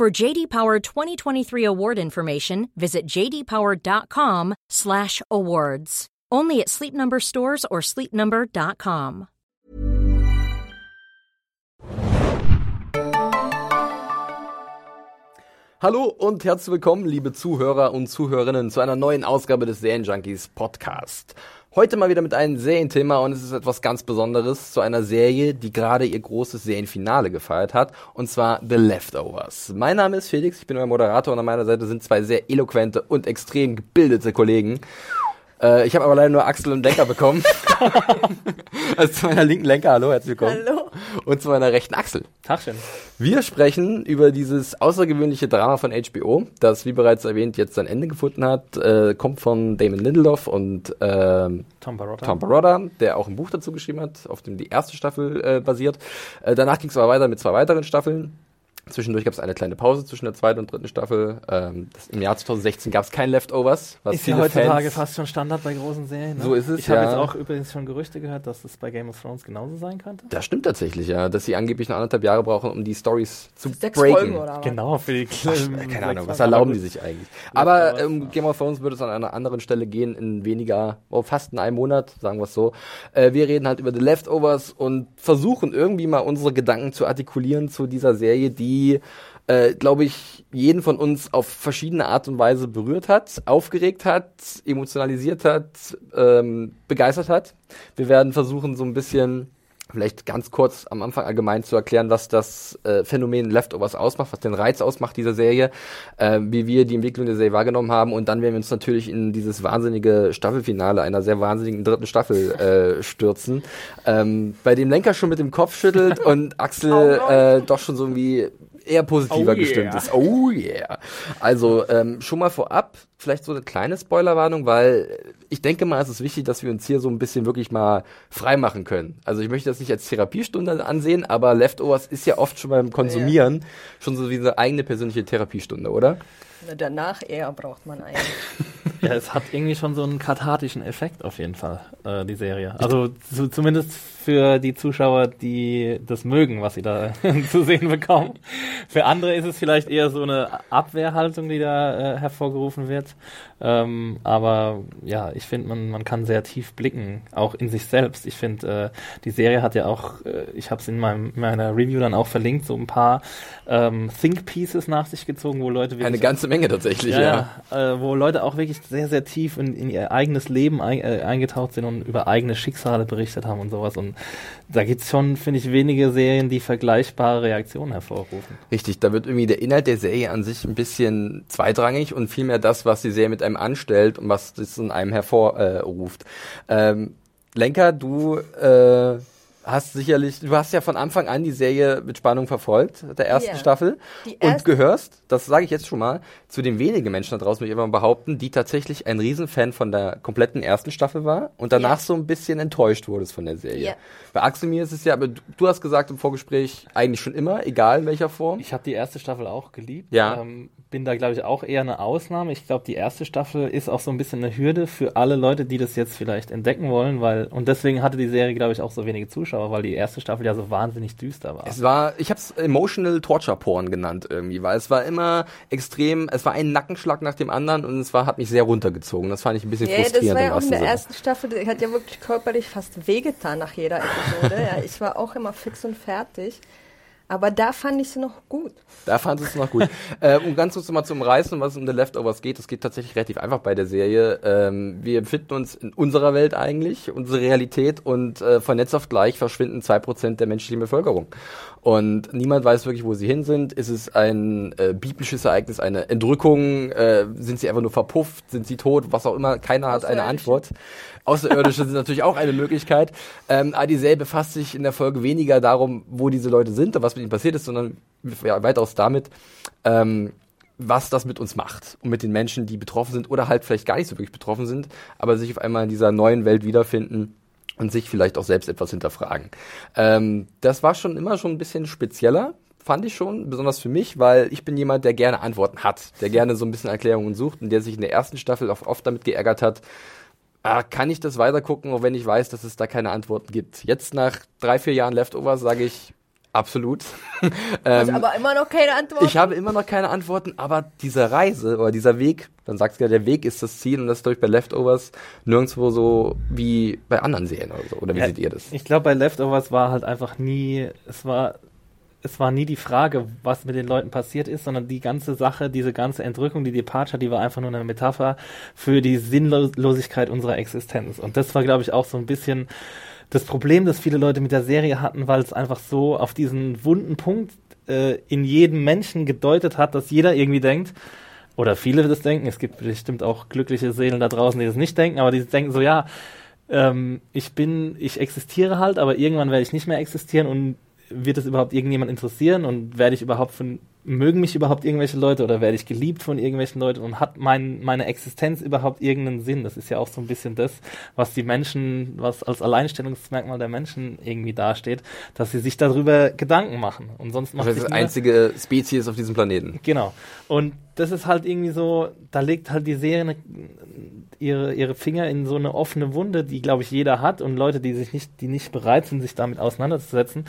For JD Power 2023 award information, visit jdpower.com/awards. Only at Sleep Number stores or sleepnumber.com. Hallo und herzlich willkommen, liebe Zuhörer und Zuhörerinnen, zu einer neuen Ausgabe des Serienjunkies Podcast. Heute mal wieder mit einem Serienthema und es ist etwas ganz Besonderes zu einer Serie, die gerade ihr großes Serienfinale gefeiert hat, und zwar The Leftovers. Mein Name ist Felix, ich bin euer Moderator und an meiner Seite sind zwei sehr eloquente und extrem gebildete Kollegen. Äh, ich habe aber leider nur Axel und Lenker bekommen. also zu meiner linken Lenker, hallo, herzlich willkommen. Hallo. Und zu meiner rechten Axel. Tagchen. Wir sprechen über dieses außergewöhnliche Drama von HBO, das, wie bereits erwähnt, jetzt sein Ende gefunden hat. Äh, kommt von Damon Lindelof und ähm, Tom Barotta. Tom Barotta, der auch ein Buch dazu geschrieben hat, auf dem die erste Staffel äh, basiert. Äh, danach ging es aber weiter mit zwei weiteren Staffeln. Zwischendurch gab es eine kleine Pause zwischen der zweiten und dritten Staffel. Ähm, das, Im Jahr 2016 gab es kein Leftovers. Was ist ja heutzutage Fans, fast schon Standard bei großen Serien. Ne? So ist es, Ich habe ja. jetzt auch übrigens schon Gerüchte gehört, dass es bei Game of Thrones genauso sein könnte. Das stimmt tatsächlich, ja, dass sie angeblich noch anderthalb Jahre brauchen, um die Stories zu Sechs breaken. Folgen oder was? Genau, für die Ach, ähm, keine sechs Ahnung, was erlauben die sich eigentlich? Aber ähm. Game of Thrones würde es an einer anderen Stelle gehen, in weniger, oh, fast in einem Monat, sagen wir es so. Äh, wir reden halt über The Leftovers und versuchen irgendwie mal unsere Gedanken zu artikulieren zu dieser Serie, die, äh, glaube ich, jeden von uns auf verschiedene Art und Weise berührt hat, aufgeregt hat, emotionalisiert hat, ähm, begeistert hat. Wir werden versuchen, so ein bisschen vielleicht ganz kurz am Anfang allgemein zu erklären, was das äh, Phänomen Leftovers ausmacht, was den Reiz ausmacht dieser Serie, äh, wie wir die Entwicklung der Serie wahrgenommen haben. Und dann werden wir uns natürlich in dieses wahnsinnige Staffelfinale einer sehr wahnsinnigen dritten Staffel äh, stürzen, ähm, bei dem Lenker schon mit dem Kopf schüttelt und Axel äh, doch schon so irgendwie eher positiver Oh gestimmt yeah. ist. Oh yeah. Also ähm, schon mal vorab, vielleicht so eine kleine Spoilerwarnung, weil ich denke mal, es ist wichtig, dass wir uns hier so ein bisschen wirklich mal frei machen können. Also ich möchte das nicht als Therapiestunde ansehen, aber Leftovers ist ja oft schon beim Konsumieren schon so wie eine eigene persönliche Therapiestunde, oder? Na, Danach eher braucht man einen. Ja, es hat irgendwie schon so einen kathartischen Effekt auf jeden Fall, äh, die Serie. Also zu, zumindest für die Zuschauer, die das mögen, was sie da zu sehen bekommen. Für andere ist es vielleicht eher so eine Abwehrhaltung, die da äh, hervorgerufen wird. Ähm, aber ja, ich finde, man, man kann sehr tief blicken, auch in sich selbst. Ich finde, äh, die Serie hat ja auch, äh, ich habe es in meinem, in meiner Review dann auch verlinkt, so ein paar ähm, Think Pieces nach sich gezogen, wo Leute Eine wirklich ganze Menge tatsächlich, ja. ja, ja. Äh, wo Leute auch wirklich sehr, sehr tief in, in ihr eigenes Leben ein, äh, eingetaucht sind und über eigene Schicksale berichtet haben und sowas. Und da gibt's schon, finde ich, wenige Serien, die vergleichbare Reaktionen hervorrufen. Richtig, da wird irgendwie der Inhalt der Serie an sich ein bisschen zweitrangig und vielmehr das, was die Serie mit einem anstellt und was das in einem hervorruft. ähm, Lenker, du äh, hast sicherlich, du hast ja von Anfang an die Serie mit Spannung verfolgt, der ersten Ja. Staffel, Die und erste- gehörst, das sage ich jetzt schon mal, zu den wenigen Menschen da draußen, würde ich immer behaupten, die tatsächlich ein Riesenfan von der kompletten ersten Staffel war und danach Ja. so ein bisschen enttäuscht wurdest von der Serie. Ja. Bei Axel mir ist es ja, aber du, du hast gesagt im Vorgespräch, eigentlich schon immer, egal in welcher Form. Ich habe die erste Staffel auch geliebt. Ja. Ähm, bin da, glaube ich, auch eher eine Ausnahme. Ich glaube, die erste Staffel ist auch so ein bisschen eine Hürde für alle Leute, die das jetzt vielleicht entdecken wollen, weil, und deswegen hatte die Serie, glaube ich, auch so wenige Zuschauer, weil die erste Staffel ja so wahnsinnig düster war. Es war, ich habe es Emotional Torture Porn genannt irgendwie, weil es war immer extrem, es war ein Nackenschlag nach dem anderen und es war, hat mich sehr runtergezogen. Das fand ich ein bisschen Ja, das frustrierend war im ja auch in der Sinne. ersten Staffel, die hat ja wirklich körperlich fast wehgetan nach jeder Episode. ja, ich war auch immer fix und fertig. Aber da fand ich sie noch gut. Da fand es noch gut. äh, um ganz kurz mal zum Reißen, was um The Leftovers geht. Es geht tatsächlich relativ einfach bei der Serie. Ähm, wir befinden uns in unserer Welt eigentlich, unsere Realität und äh, von Netz auf gleich verschwinden zwei Prozent der menschlichen Bevölkerung. Und niemand weiß wirklich, wo sie hin sind. Ist es ein äh, biblisches Ereignis, eine Entrückung? Äh, sind sie einfach nur verpufft? Sind sie tot? Was auch immer. Keiner hat eine. Antwort. Außerirdische sind natürlich auch eine Möglichkeit. Ähm, Serie befasst sich in der Folge weniger darum, wo diese Leute sind und was mit ihnen passiert ist, sondern ja, weitaus damit, ähm, was das mit uns macht und mit den Menschen, die betroffen sind oder halt vielleicht gar nicht so wirklich betroffen sind, aber sich auf einmal in dieser neuen Welt wiederfinden und sich vielleicht auch selbst etwas hinterfragen. Ähm, das war schon immer schon ein bisschen spezieller, fand ich schon, besonders für mich, weil ich bin jemand, der gerne Antworten hat, der gerne so ein bisschen Erklärungen sucht und der sich in der ersten Staffel auch oft damit geärgert hat, ah, kann ich das weitergucken, auch wenn ich weiß, dass es da keine Antworten gibt. Jetzt nach drei, vier Jahren Leftovers sage ich, Absolut. ähm, aber immer noch keine Antworten. Ich habe immer noch keine Antworten, aber diese Reise oder dieser Weg, dann sagst du ja, der Weg ist das Ziel und das ist durch bei Leftovers nirgendwo so wie bei anderen Serien oder so. Oder wie ja, seht ihr das? Ich glaube, bei Leftovers war halt einfach nie, es war, es war nie die Frage, was mit den Leuten passiert ist, sondern die ganze Sache, diese ganze Entrückung, die Departure, die war einfach nur eine Metapher für die Sinnlosigkeit unserer Existenz. Und das war, glaube ich, auch so ein bisschen das Problem, das viele Leute mit der Serie hatten, weil es einfach so auf diesen wunden Punkt äh, in jedem Menschen gedeutet hat, dass jeder irgendwie denkt, oder viele das denken, es gibt bestimmt auch glückliche Seelen da draußen, die das nicht denken, aber die denken so, ja, ähm, ich bin, ich existiere halt, aber irgendwann werde ich nicht mehr existieren und wird es überhaupt irgendjemand interessieren und werde ich überhaupt von mögen mich überhaupt irgendwelche Leute oder werde ich geliebt von irgendwelchen Leuten und hat mein, meine Existenz überhaupt irgendeinen Sinn? Das ist ja auch so ein bisschen das, was die Menschen, was als Alleinstellungsmerkmal der Menschen irgendwie dasteht, dass sie sich darüber Gedanken machen. Und sonst macht das ist die einzige Spezies auf diesem Planeten. Genau. Und das ist halt irgendwie so, da legt halt die Serie eine, ihre, ihre Finger in so eine offene Wunde, die, glaube ich, jeder hat und Leute, die sich nicht, die nicht bereit sind, sich damit auseinanderzusetzen,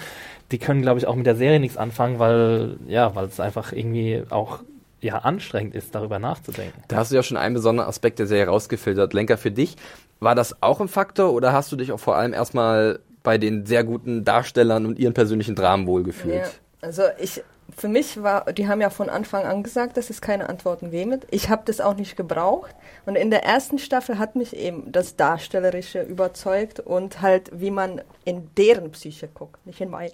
die können, glaube ich, auch mit der Serie nichts anfangen, weil, ja, weil es einfach irgendwie auch ja, anstrengend ist, darüber nachzudenken. Da hast du ja schon einen besonderen Aspekt der Serie rausgefiltert. Lenker, für dich, war das auch ein Faktor oder hast du dich auch vor allem erstmal bei den sehr guten Darstellern und ihren persönlichen Dramen wohlgefühlt? Ja, also ich für mich war, die haben ja von Anfang an gesagt, dass es keine Antworten geben wird. Ich habe das auch nicht gebraucht. Und in der ersten Staffel hat mich eben das Darstellerische überzeugt und halt, wie man in deren Psyche guckt, nicht in meine.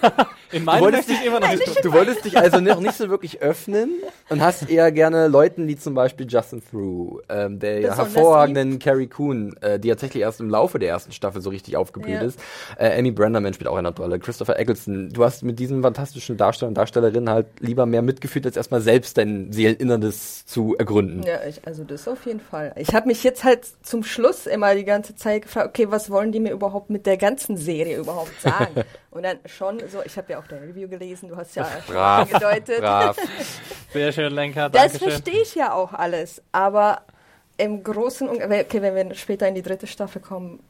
in meine du wolltest, dich, immer noch nicht, du wolltest dich also noch nicht so wirklich öffnen und hast eher gerne Leuten wie zum Beispiel Justin Through, ähm, der ja hervorragenden Carrie Coon, äh, die tatsächlich erst im Laufe der ersten Staffel so richtig aufgeblüht ja. ist. Äh, Amy Branderman spielt auch eine Rolle. Christopher Eccleston. Du hast mit diesen fantastischen Darstellern und Darstellerinnen halt lieber mehr mitgefühlt, als erstmal selbst dein Seeleninneres zu ergründen. Ja, ich, also das auf jeden Fall. Ich habe mich jetzt halt zum Schluss immer die ganze Zeit gefragt, okay, was wollen die mir überhaupt mit der ganzen Serie überhaupt sagen. Und dann schon so, ich habe ja auch dein Review gelesen, du hast ja brav, schon angedeutet. Brav. Sehr schön, Lenker, Das verstehe ich ja auch alles, aber im Großen und okay, wenn wir später in die dritte Staffel kommen,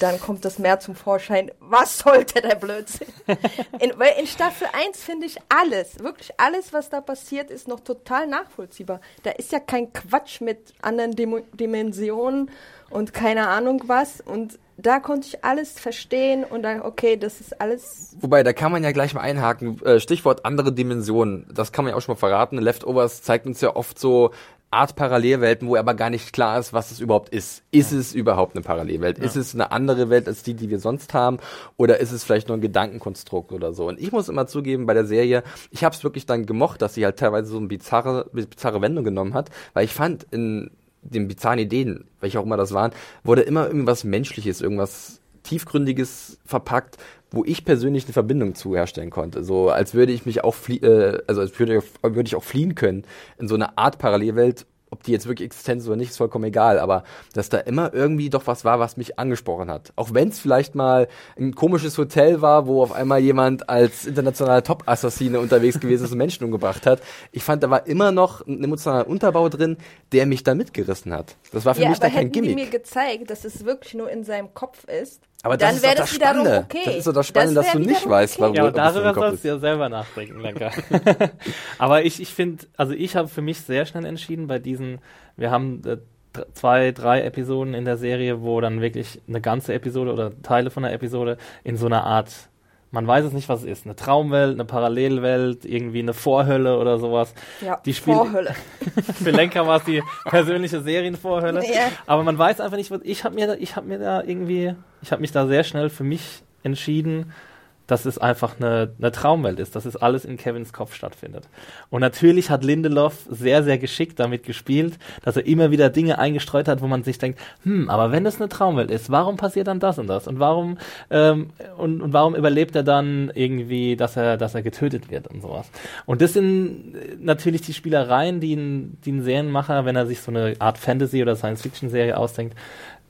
dann kommt das mehr zum Vorschein. Was sollte der Blödsinn? In, weil in Staffel 1 finde ich alles, wirklich alles, was da passiert, ist noch total nachvollziehbar. Da ist ja kein Quatsch mit anderen Dim Dimensionen und keine Ahnung was. Und da konnte ich alles verstehen und dann, okay, das ist alles. Wobei, da kann man ja gleich mal einhaken. Äh, Stichwort andere Dimensionen. Das kann man ja auch schon mal verraten. Leftovers zeigt uns ja oft so Art Parallelwelten, wo aber gar nicht klar ist, was es überhaupt ist. Ist ja. es überhaupt eine Parallelwelt? Ja. Ist es eine andere Welt als die, die wir sonst haben? Oder ist es vielleicht nur ein Gedankenkonstrukt oder so? Und ich muss immer zugeben, bei der Serie, ich habe es wirklich dann gemocht, dass sie halt teilweise so eine bizarre, bizarre Wendung genommen hat, weil ich fand in den bizarren Ideen, welche auch immer das waren, wurde immer irgendwas Menschliches, irgendwas Tiefgründiges verpackt, wo ich persönlich eine Verbindung zu herstellen konnte. So als würde ich mich auch äh, also als würde, würde ich auch fliehen können in so eine Art Parallelwelt ob die jetzt wirklich existent ist oder nicht, ist vollkommen egal, aber dass da immer irgendwie doch was war, was mich angesprochen hat. Auch wenn es vielleicht mal ein komisches Hotel war, wo auf einmal jemand als internationaler Top-Assassine unterwegs gewesen ist und Menschen umgebracht hat. Ich fand, da war immer noch ein emotionaler Unterbau drin, der mich da mitgerissen hat. Das war für ja, mich da kein Gimmick. Die mir gezeigt, dass es wirklich nur in seinem Kopf ist. Aber das dann wäre das, das Spannende. Okay. Das ist so das Spannende, das dass du nicht weißt, warum. Ja, darüber sollst du ja selber nachdenken, Lenker. aber ich, ich finde, also ich habe für mich sehr schnell entschieden bei diesen, wir haben äh, zwei, drei Episoden in der Serie, wo dann wirklich eine ganze Episode oder Teile von der Episode in so einer Art man weiß es nicht, was es ist. Eine Traumwelt, eine Parallelwelt, irgendwie eine Vorhölle oder sowas. Ja, die Spiel Vorhölle. Für Lenker war es die persönliche Serienvorhölle. Ja. Aber man weiß einfach nicht, was. Ich habe mir, da, ich habe mir da irgendwie, ich habe mich da sehr schnell für mich entschieden, dass es einfach eine, eine Traumwelt ist, dass es alles in Kevins Kopf stattfindet. Und natürlich hat Lindelof sehr, sehr geschickt damit gespielt, dass er immer wieder Dinge eingestreut hat, wo man sich denkt, hm, aber wenn das eine Traumwelt ist, warum passiert dann das und das? Und warum, ähm, und, und warum überlebt er dann irgendwie, dass er, dass er getötet wird und sowas? Und das sind natürlich die Spielereien, die ein, die ein Serienmacher, wenn er sich so eine Art Fantasy- oder Science-Fiction-Serie ausdenkt,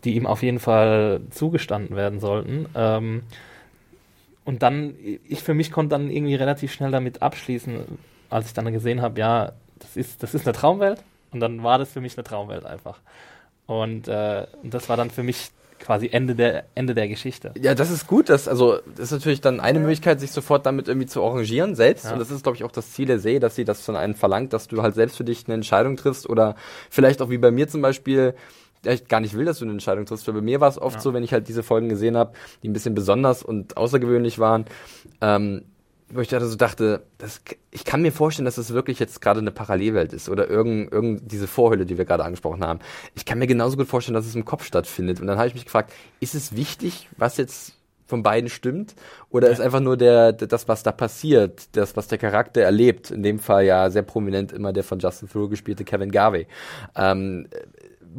die ihm auf jeden Fall zugestanden werden sollten. Ähm, und dann, ich für mich konnte dann irgendwie relativ schnell damit abschließen, als ich dann gesehen habe, ja, das ist, das ist eine Traumwelt. Und dann war das für mich eine Traumwelt einfach. Und äh, das war dann für mich quasi Ende der Ende der Geschichte. Ja, das ist gut. Das, also, das ist natürlich dann eine Möglichkeit, sich sofort damit irgendwie zu arrangieren selbst. Ja. Und das ist, glaube ich, auch das Ziel der Serie, dass sie das von einem verlangt, dass du halt selbst für dich eine Entscheidung triffst oder vielleicht auch wie bei mir zum Beispiel, ja, ich gar nicht will, dass du eine Entscheidung triffst. Weil bei mir war es oft Ja. so, wenn ich halt diese Folgen gesehen habe, die ein bisschen besonders und außergewöhnlich waren, ähm, wo ich da so dachte, das, ich kann mir vorstellen, dass das wirklich jetzt gerade eine Parallelwelt ist oder irgend, irgend diese Vorhülle, die wir gerade angesprochen haben. Ich kann mir genauso gut vorstellen, dass es im Kopf stattfindet. Und dann habe ich mich gefragt, ist es wichtig, was jetzt von beiden stimmt? Oder ist einfach nur der, das, was da passiert, das, was der Charakter erlebt? In dem Fall ja sehr prominent immer der von Justin Theroux gespielte Kevin Garvey. Ähm,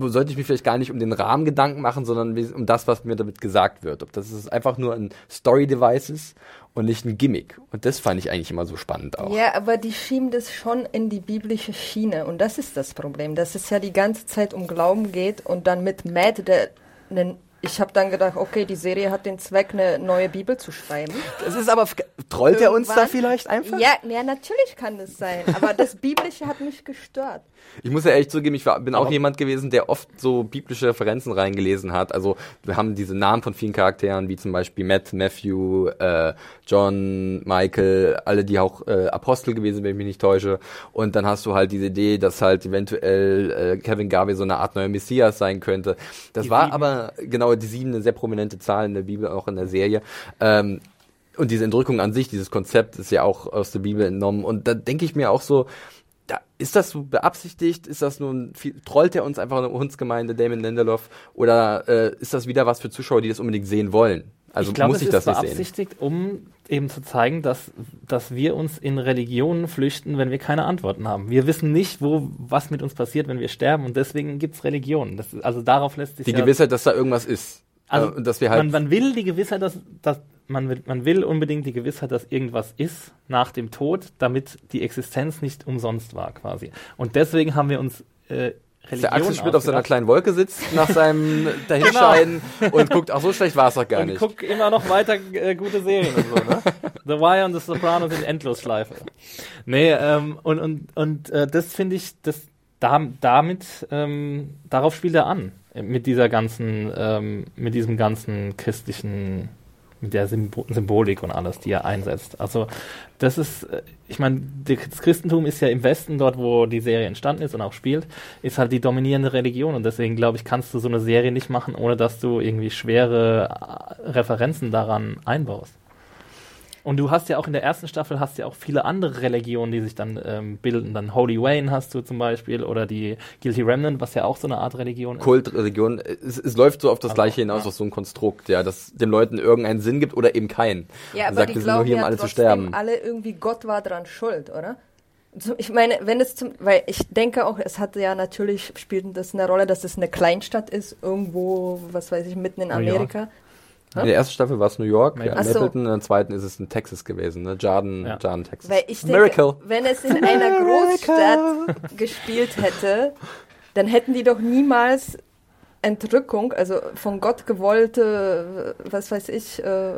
sollte ich mir vielleicht gar nicht um den Rahmen Gedanken machen, sondern um das, was mir damit gesagt wird. Ob das ist einfach nur ein Story-Device ist und nicht ein Gimmick. Und das fand ich eigentlich immer so spannend auch. Ja, aber die schieben das schon in die biblische Schiene und das ist das Problem, dass es ja die ganze Zeit um Glauben geht und dann mit Matt, der einen ich habe dann gedacht, okay, die Serie hat den Zweck, eine neue Bibel zu schreiben. Das ist aber, trollt er uns da vielleicht einfach? Ja, ja, natürlich kann das sein, aber das Biblische hat mich gestört. Ich muss ja ehrlich zugeben, ich war, bin auch Aber- jemand gewesen, der oft so biblische Referenzen reingelesen hat. Also wir haben diese Namen von vielen Charakteren, wie zum Beispiel Matt, Matthew, äh, John, Michael, alle, die auch äh, Apostel gewesen wenn ich mich nicht täusche. Und dann hast du halt diese Idee, dass halt eventuell äh, Kevin Garvey so eine Art neuer Messias sein könnte. Das Die war sieben. aber genau die sieben, eine sehr prominente Zahl in der Bibel, auch in der Serie. Ähm, und diese Entrückung an sich, dieses Konzept ist ja auch aus der Bibel entnommen. Und da denke ich mir auch so, da, ist das so beabsichtigt? Ist das nun, viel, trollt er uns einfach eine Hundsgemeinde, Damon Lindelof? Oder äh, ist das wieder was für Zuschauer, die das unbedingt sehen wollen? Also ich glaube, muss es ich ist das nicht sehen? beabsichtigt, um eben zu zeigen, dass, dass wir uns in Religionen flüchten, wenn wir keine Antworten haben. Wir wissen nicht, wo, was mit uns passiert, wenn wir sterben und deswegen gibt's Religionen. Das, also darauf lässt sich Die ja, Gewissheit, dass da irgendwas ist. Also äh, dass wir halt man, man will die Gewissheit, dass, dass man, will, man will unbedingt die Gewissheit, dass irgendwas ist nach dem Tod, damit die Existenz nicht umsonst war quasi. Und deswegen haben wir uns äh, dass der Religion Axel Schmidt auf seiner kleinen Wolke sitzt nach seinem Dahinscheiden und guckt, ach so schlecht war es doch gar und nicht. guck immer noch weiter äh, gute Serien und so, ne? The Wire und The Sopranos in Endlosschleife. Nee, ähm, und, und, und äh, das finde ich, das da, damit, ähm, darauf spielt er an. Mit dieser ganzen, ähm, mit diesem ganzen christlichen, mit der Symbo Symbolik und alles, die er einsetzt. Also das ist, äh, ich meine, das Christentum ist ja im Westen, dort wo die Serie entstanden ist und auch spielt, ist halt die dominierende Religion und deswegen glaube ich, kannst du so eine Serie nicht machen, ohne dass du irgendwie schwere äh, Referenzen daran einbaust. Und du hast ja auch in der ersten Staffel hast ja auch viele andere Religionen, die sich dann ähm, bilden. Dann Holy Wayne hast du zum Beispiel oder die Guilty Remnant, was ja auch so eine Art Religion ist. Kult, Religion, es, es läuft so auf das Aber, Gleiche hinaus, ja. auf so ein Konstrukt, ja, das den Leuten irgendeinen Sinn gibt oder eben keinen. Ja, Und aber sagt, die wir sind nur glauben hier, um ja alle zu sterben. alle irgendwie, Gott war dran schuld, oder? Ich meine, wenn es zum, weil ich denke auch, es hatte ja natürlich, spielt das eine Rolle, dass es eine Kleinstadt ist, irgendwo, was weiß ich, mitten in. Amerika. In der ersten Staffel war es New York, ja, Mapleton. Ach so. Mapleton, in der zweiten ist es in Texas gewesen, ne? Jordan, Ja. Jordan, Texas. Weil ich denke, Miracle. wenn es in einer Großstadt gespielt hätte, dann hätten die doch niemals Entrückung, also von Gott gewollte, was weiß ich, äh,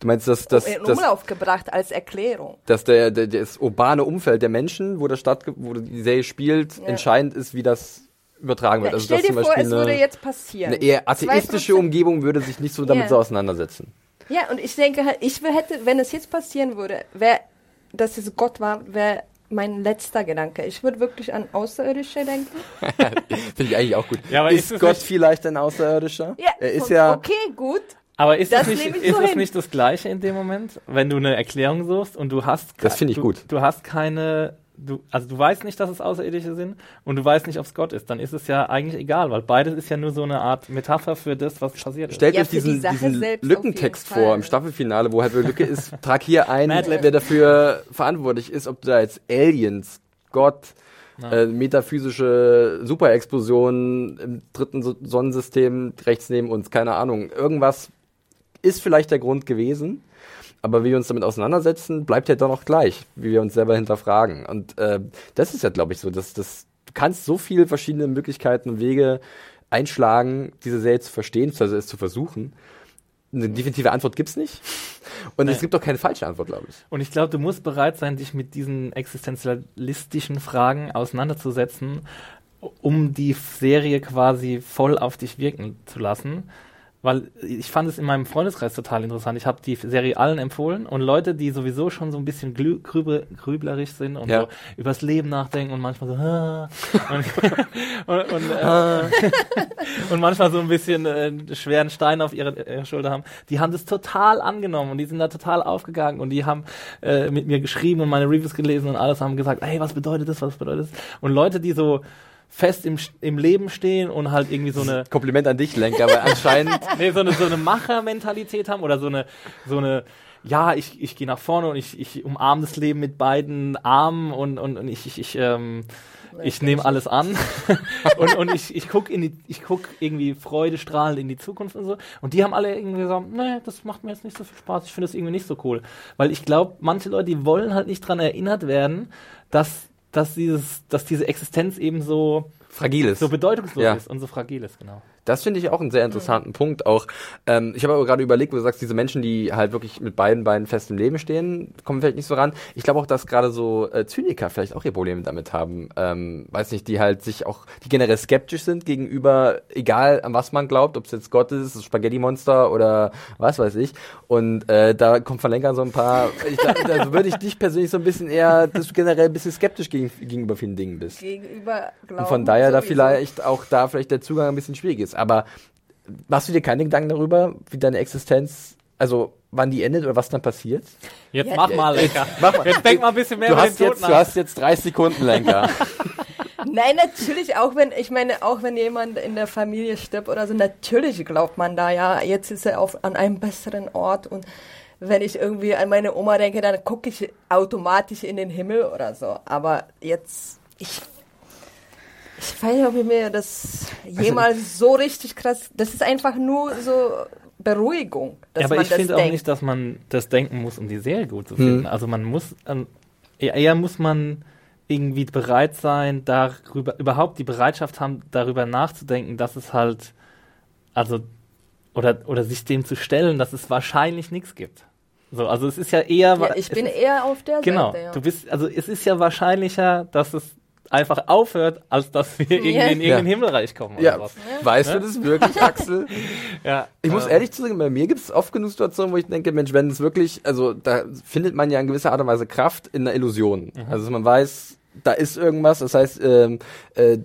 Du meinst, dass, dass, in dass, Umlauf gebracht als Erklärung. dass der, der, das urbane Umfeld der Menschen, wo, das Stadt, wo die Serie spielt, Ja. entscheidend ist, wie das übertragen wird. Ja, also, stell dir vor, es würde jetzt passieren. eine eher atheistische 2%. Umgebung würde sich nicht so damit Ja. so auseinandersetzen. Ja, und ich denke halt, ich hätte, wenn es jetzt passieren würde, wär, dass es Gott war, wäre mein letzter Gedanke. Ich würde wirklich an Außerirdische denken. Finde ich eigentlich auch gut. Ja, aber ist ist Gott vielleicht ein Außerirdischer? Ja, er ist ja. okay, gut. Aber ist Das es nicht, ist so es hin. nicht das Gleiche in dem Moment, wenn du eine Erklärung suchst und du hast Das finde ich du, gut. Du hast keine du, also du weißt nicht, dass es Außerirdische sind und du weißt nicht, ob es Gott ist, dann ist es ja eigentlich egal, weil beides ist ja nur so eine Art Metapher für das, was passiert ist. Stellt Ja, euch für die diesen, Sache diesen selbst auf Lückentext vor im Staffelfinale, wo halt eine Lücke ist, trag hier ein, wer dafür verantwortlich ist, ob du da jetzt Aliens, Gott, äh, metaphysische Superexplosionen im dritten so Sonnensystem rechts neben uns, keine Ahnung. Irgendwas ist vielleicht der Grund gewesen, aber wie wir uns damit auseinandersetzen, bleibt ja doch noch gleich, wie wir uns selber hinterfragen. Und äh, das ist ja, glaube ich, so, dass das du kannst so viele verschiedene Möglichkeiten und Wege einschlagen, diese Serie zu verstehen, also es zu versuchen. Eine definitive Antwort gibt's nicht. Und es Nee. gibt auch keine falsche Antwort, glaube ich. Und ich glaube, du musst bereit sein, dich mit diesen existenzialistischen Fragen auseinanderzusetzen, um die Serie quasi voll auf dich wirken zu lassen. Weil ich fand es in meinem Freundeskreis total interessant. Ich habe die Serie allen empfohlen und Leute, die sowieso schon so ein bisschen glü- grübe, grüblerisch sind und Ja. so übers Leben nachdenken und manchmal so "Ah", und, und, und, äh, und manchmal so ein bisschen äh, schweren Stein auf ihrer, ihrer Schulter haben, die haben das total angenommen und die sind da total aufgegangen und die haben äh, mit mir geschrieben und meine Reviews gelesen und alles haben gesagt, hey, was bedeutet das, was bedeutet das? Und Leute, die so fest im, im Leben stehen und halt irgendwie so eine Kompliment an dich, Lenker, weil anscheinend nee, so eine, so eine Machermentalität haben oder so eine, so eine, ja, ich, ich gehe nach vorne und ich, ich umarme das Leben mit beiden Armen und, und, und ich, ich, ich, ähm, ich nehme alles an und, und ich, ich guck in die, ich guck irgendwie freudestrahlend in die Zukunft und so. Und die haben alle irgendwie gesagt, nee, das macht mir jetzt nicht so viel Spaß, ich finde das irgendwie nicht so cool. Weil ich glaube, manche Leute, die wollen halt nicht dran erinnert werden, dass, dass dieses, dass diese Existenz eben so, fragil ist. so bedeutungslos Ja. ist und so fragil ist, genau. Das finde ich auch einen sehr interessanten Punkt. Auch ähm, ich habe aber gerade überlegt, wo du sagst, diese Menschen, die halt wirklich mit beiden Beinen fest im Leben stehen, kommen vielleicht nicht so ran. Ich glaube auch, dass gerade so äh, Zyniker vielleicht auch ihr Problem damit haben. Ähm, weiß nicht, die halt sich auch, die generell skeptisch sind gegenüber, egal an was man glaubt, ob es jetzt Gott ist, Spaghetti-Monster oder was weiß ich. Und äh, da kommt von Lenker so ein paar. Ich glaub, da würde ich dich persönlich so ein bisschen eher, dass du generell ein bisschen skeptisch gegen, gegenüber vielen Dingen bist. Gegenüber Glauben Und von daher da sowieso. vielleicht auch da vielleicht der Zugang ein bisschen schwierig ist. Aber machst du dir keine Gedanken darüber, wie deine Existenz, also wann die endet oder was dann passiert? Jetzt Ja, mach mal, Lecker. Mach mal. Jetzt denk mal ein bisschen mehr Du über hast, den Tod jetzt, nach. du hast jetzt 30 Sekunden, Lenker. Nein, natürlich, auch wenn, ich meine, auch wenn jemand in der Familie stirbt oder so, natürlich glaubt man da, ja, jetzt ist er auf, an einem besseren Ort und wenn ich irgendwie an meine Oma denke, dann gucke ich automatisch in den Himmel oder so. Aber jetzt, ich, ich weiß nicht, ob ich mir das jemals so richtig krass, das ist einfach nur so Beruhigung, dass Ja, aber man ich finde auch denkt. nicht, dass man das denken muss, um die Serie gut zu finden. Also man muss, ähm, eher, eher muss man irgendwie bereit sein, darüber, überhaupt die Bereitschaft haben, darüber nachzudenken, dass es halt, also, oder, oder sich dem zu stellen, dass es wahrscheinlich nichts gibt. So, also es ist ja eher, ja, ich es bin ist, eher auf der genau, Seite, ja. du bist, also es ist ja wahrscheinlicher, dass es einfach aufhört, als dass wir irgendwie in irgendein Ja. Himmelreich kommen oder ja, was. weißt du das wirklich, Axel? Ja, Ich muss ähm, ehrlich zu sagen, bei mir gibt es oft genug Situationen, wo ich denke, Mensch, wenn es wirklich, also da findet man ja in gewisser Art und Weise Kraft in einer Illusion. Also man weiß, da ist irgendwas, das heißt, ähm, äh,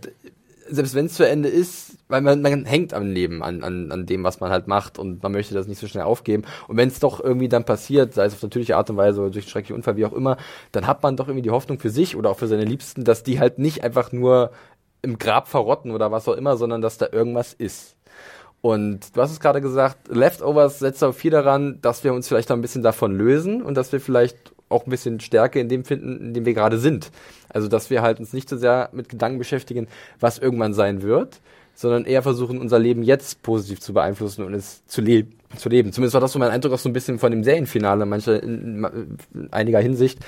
selbst wenn es zu Ende ist, weil man, man hängt am Leben, an, an, an dem, was man halt macht und man möchte das nicht so schnell aufgeben. Und wenn es doch irgendwie dann passiert, sei es auf natürliche Art und Weise oder durch einen schrecklichen Unfall, wie auch immer, dann hat man doch irgendwie die Hoffnung für sich oder auch für seine Liebsten, dass die halt nicht einfach nur im Grab verrotten oder was auch immer, sondern dass da irgendwas ist. Und du hast es gerade gesagt, Leftovers setzt auch viel daran, dass wir uns vielleicht auch ein bisschen davon lösen und dass wir vielleicht auch ein bisschen Stärke in dem finden, in dem wir gerade sind. Also, dass wir halt uns nicht so sehr mit Gedanken beschäftigen, was irgendwann sein wird, sondern eher versuchen, unser Leben jetzt positiv zu beeinflussen und es zu, le zu leben. Zumindest war das so mein Eindruck auch so ein bisschen von dem Serienfinale, mancher in, in einiger Hinsicht.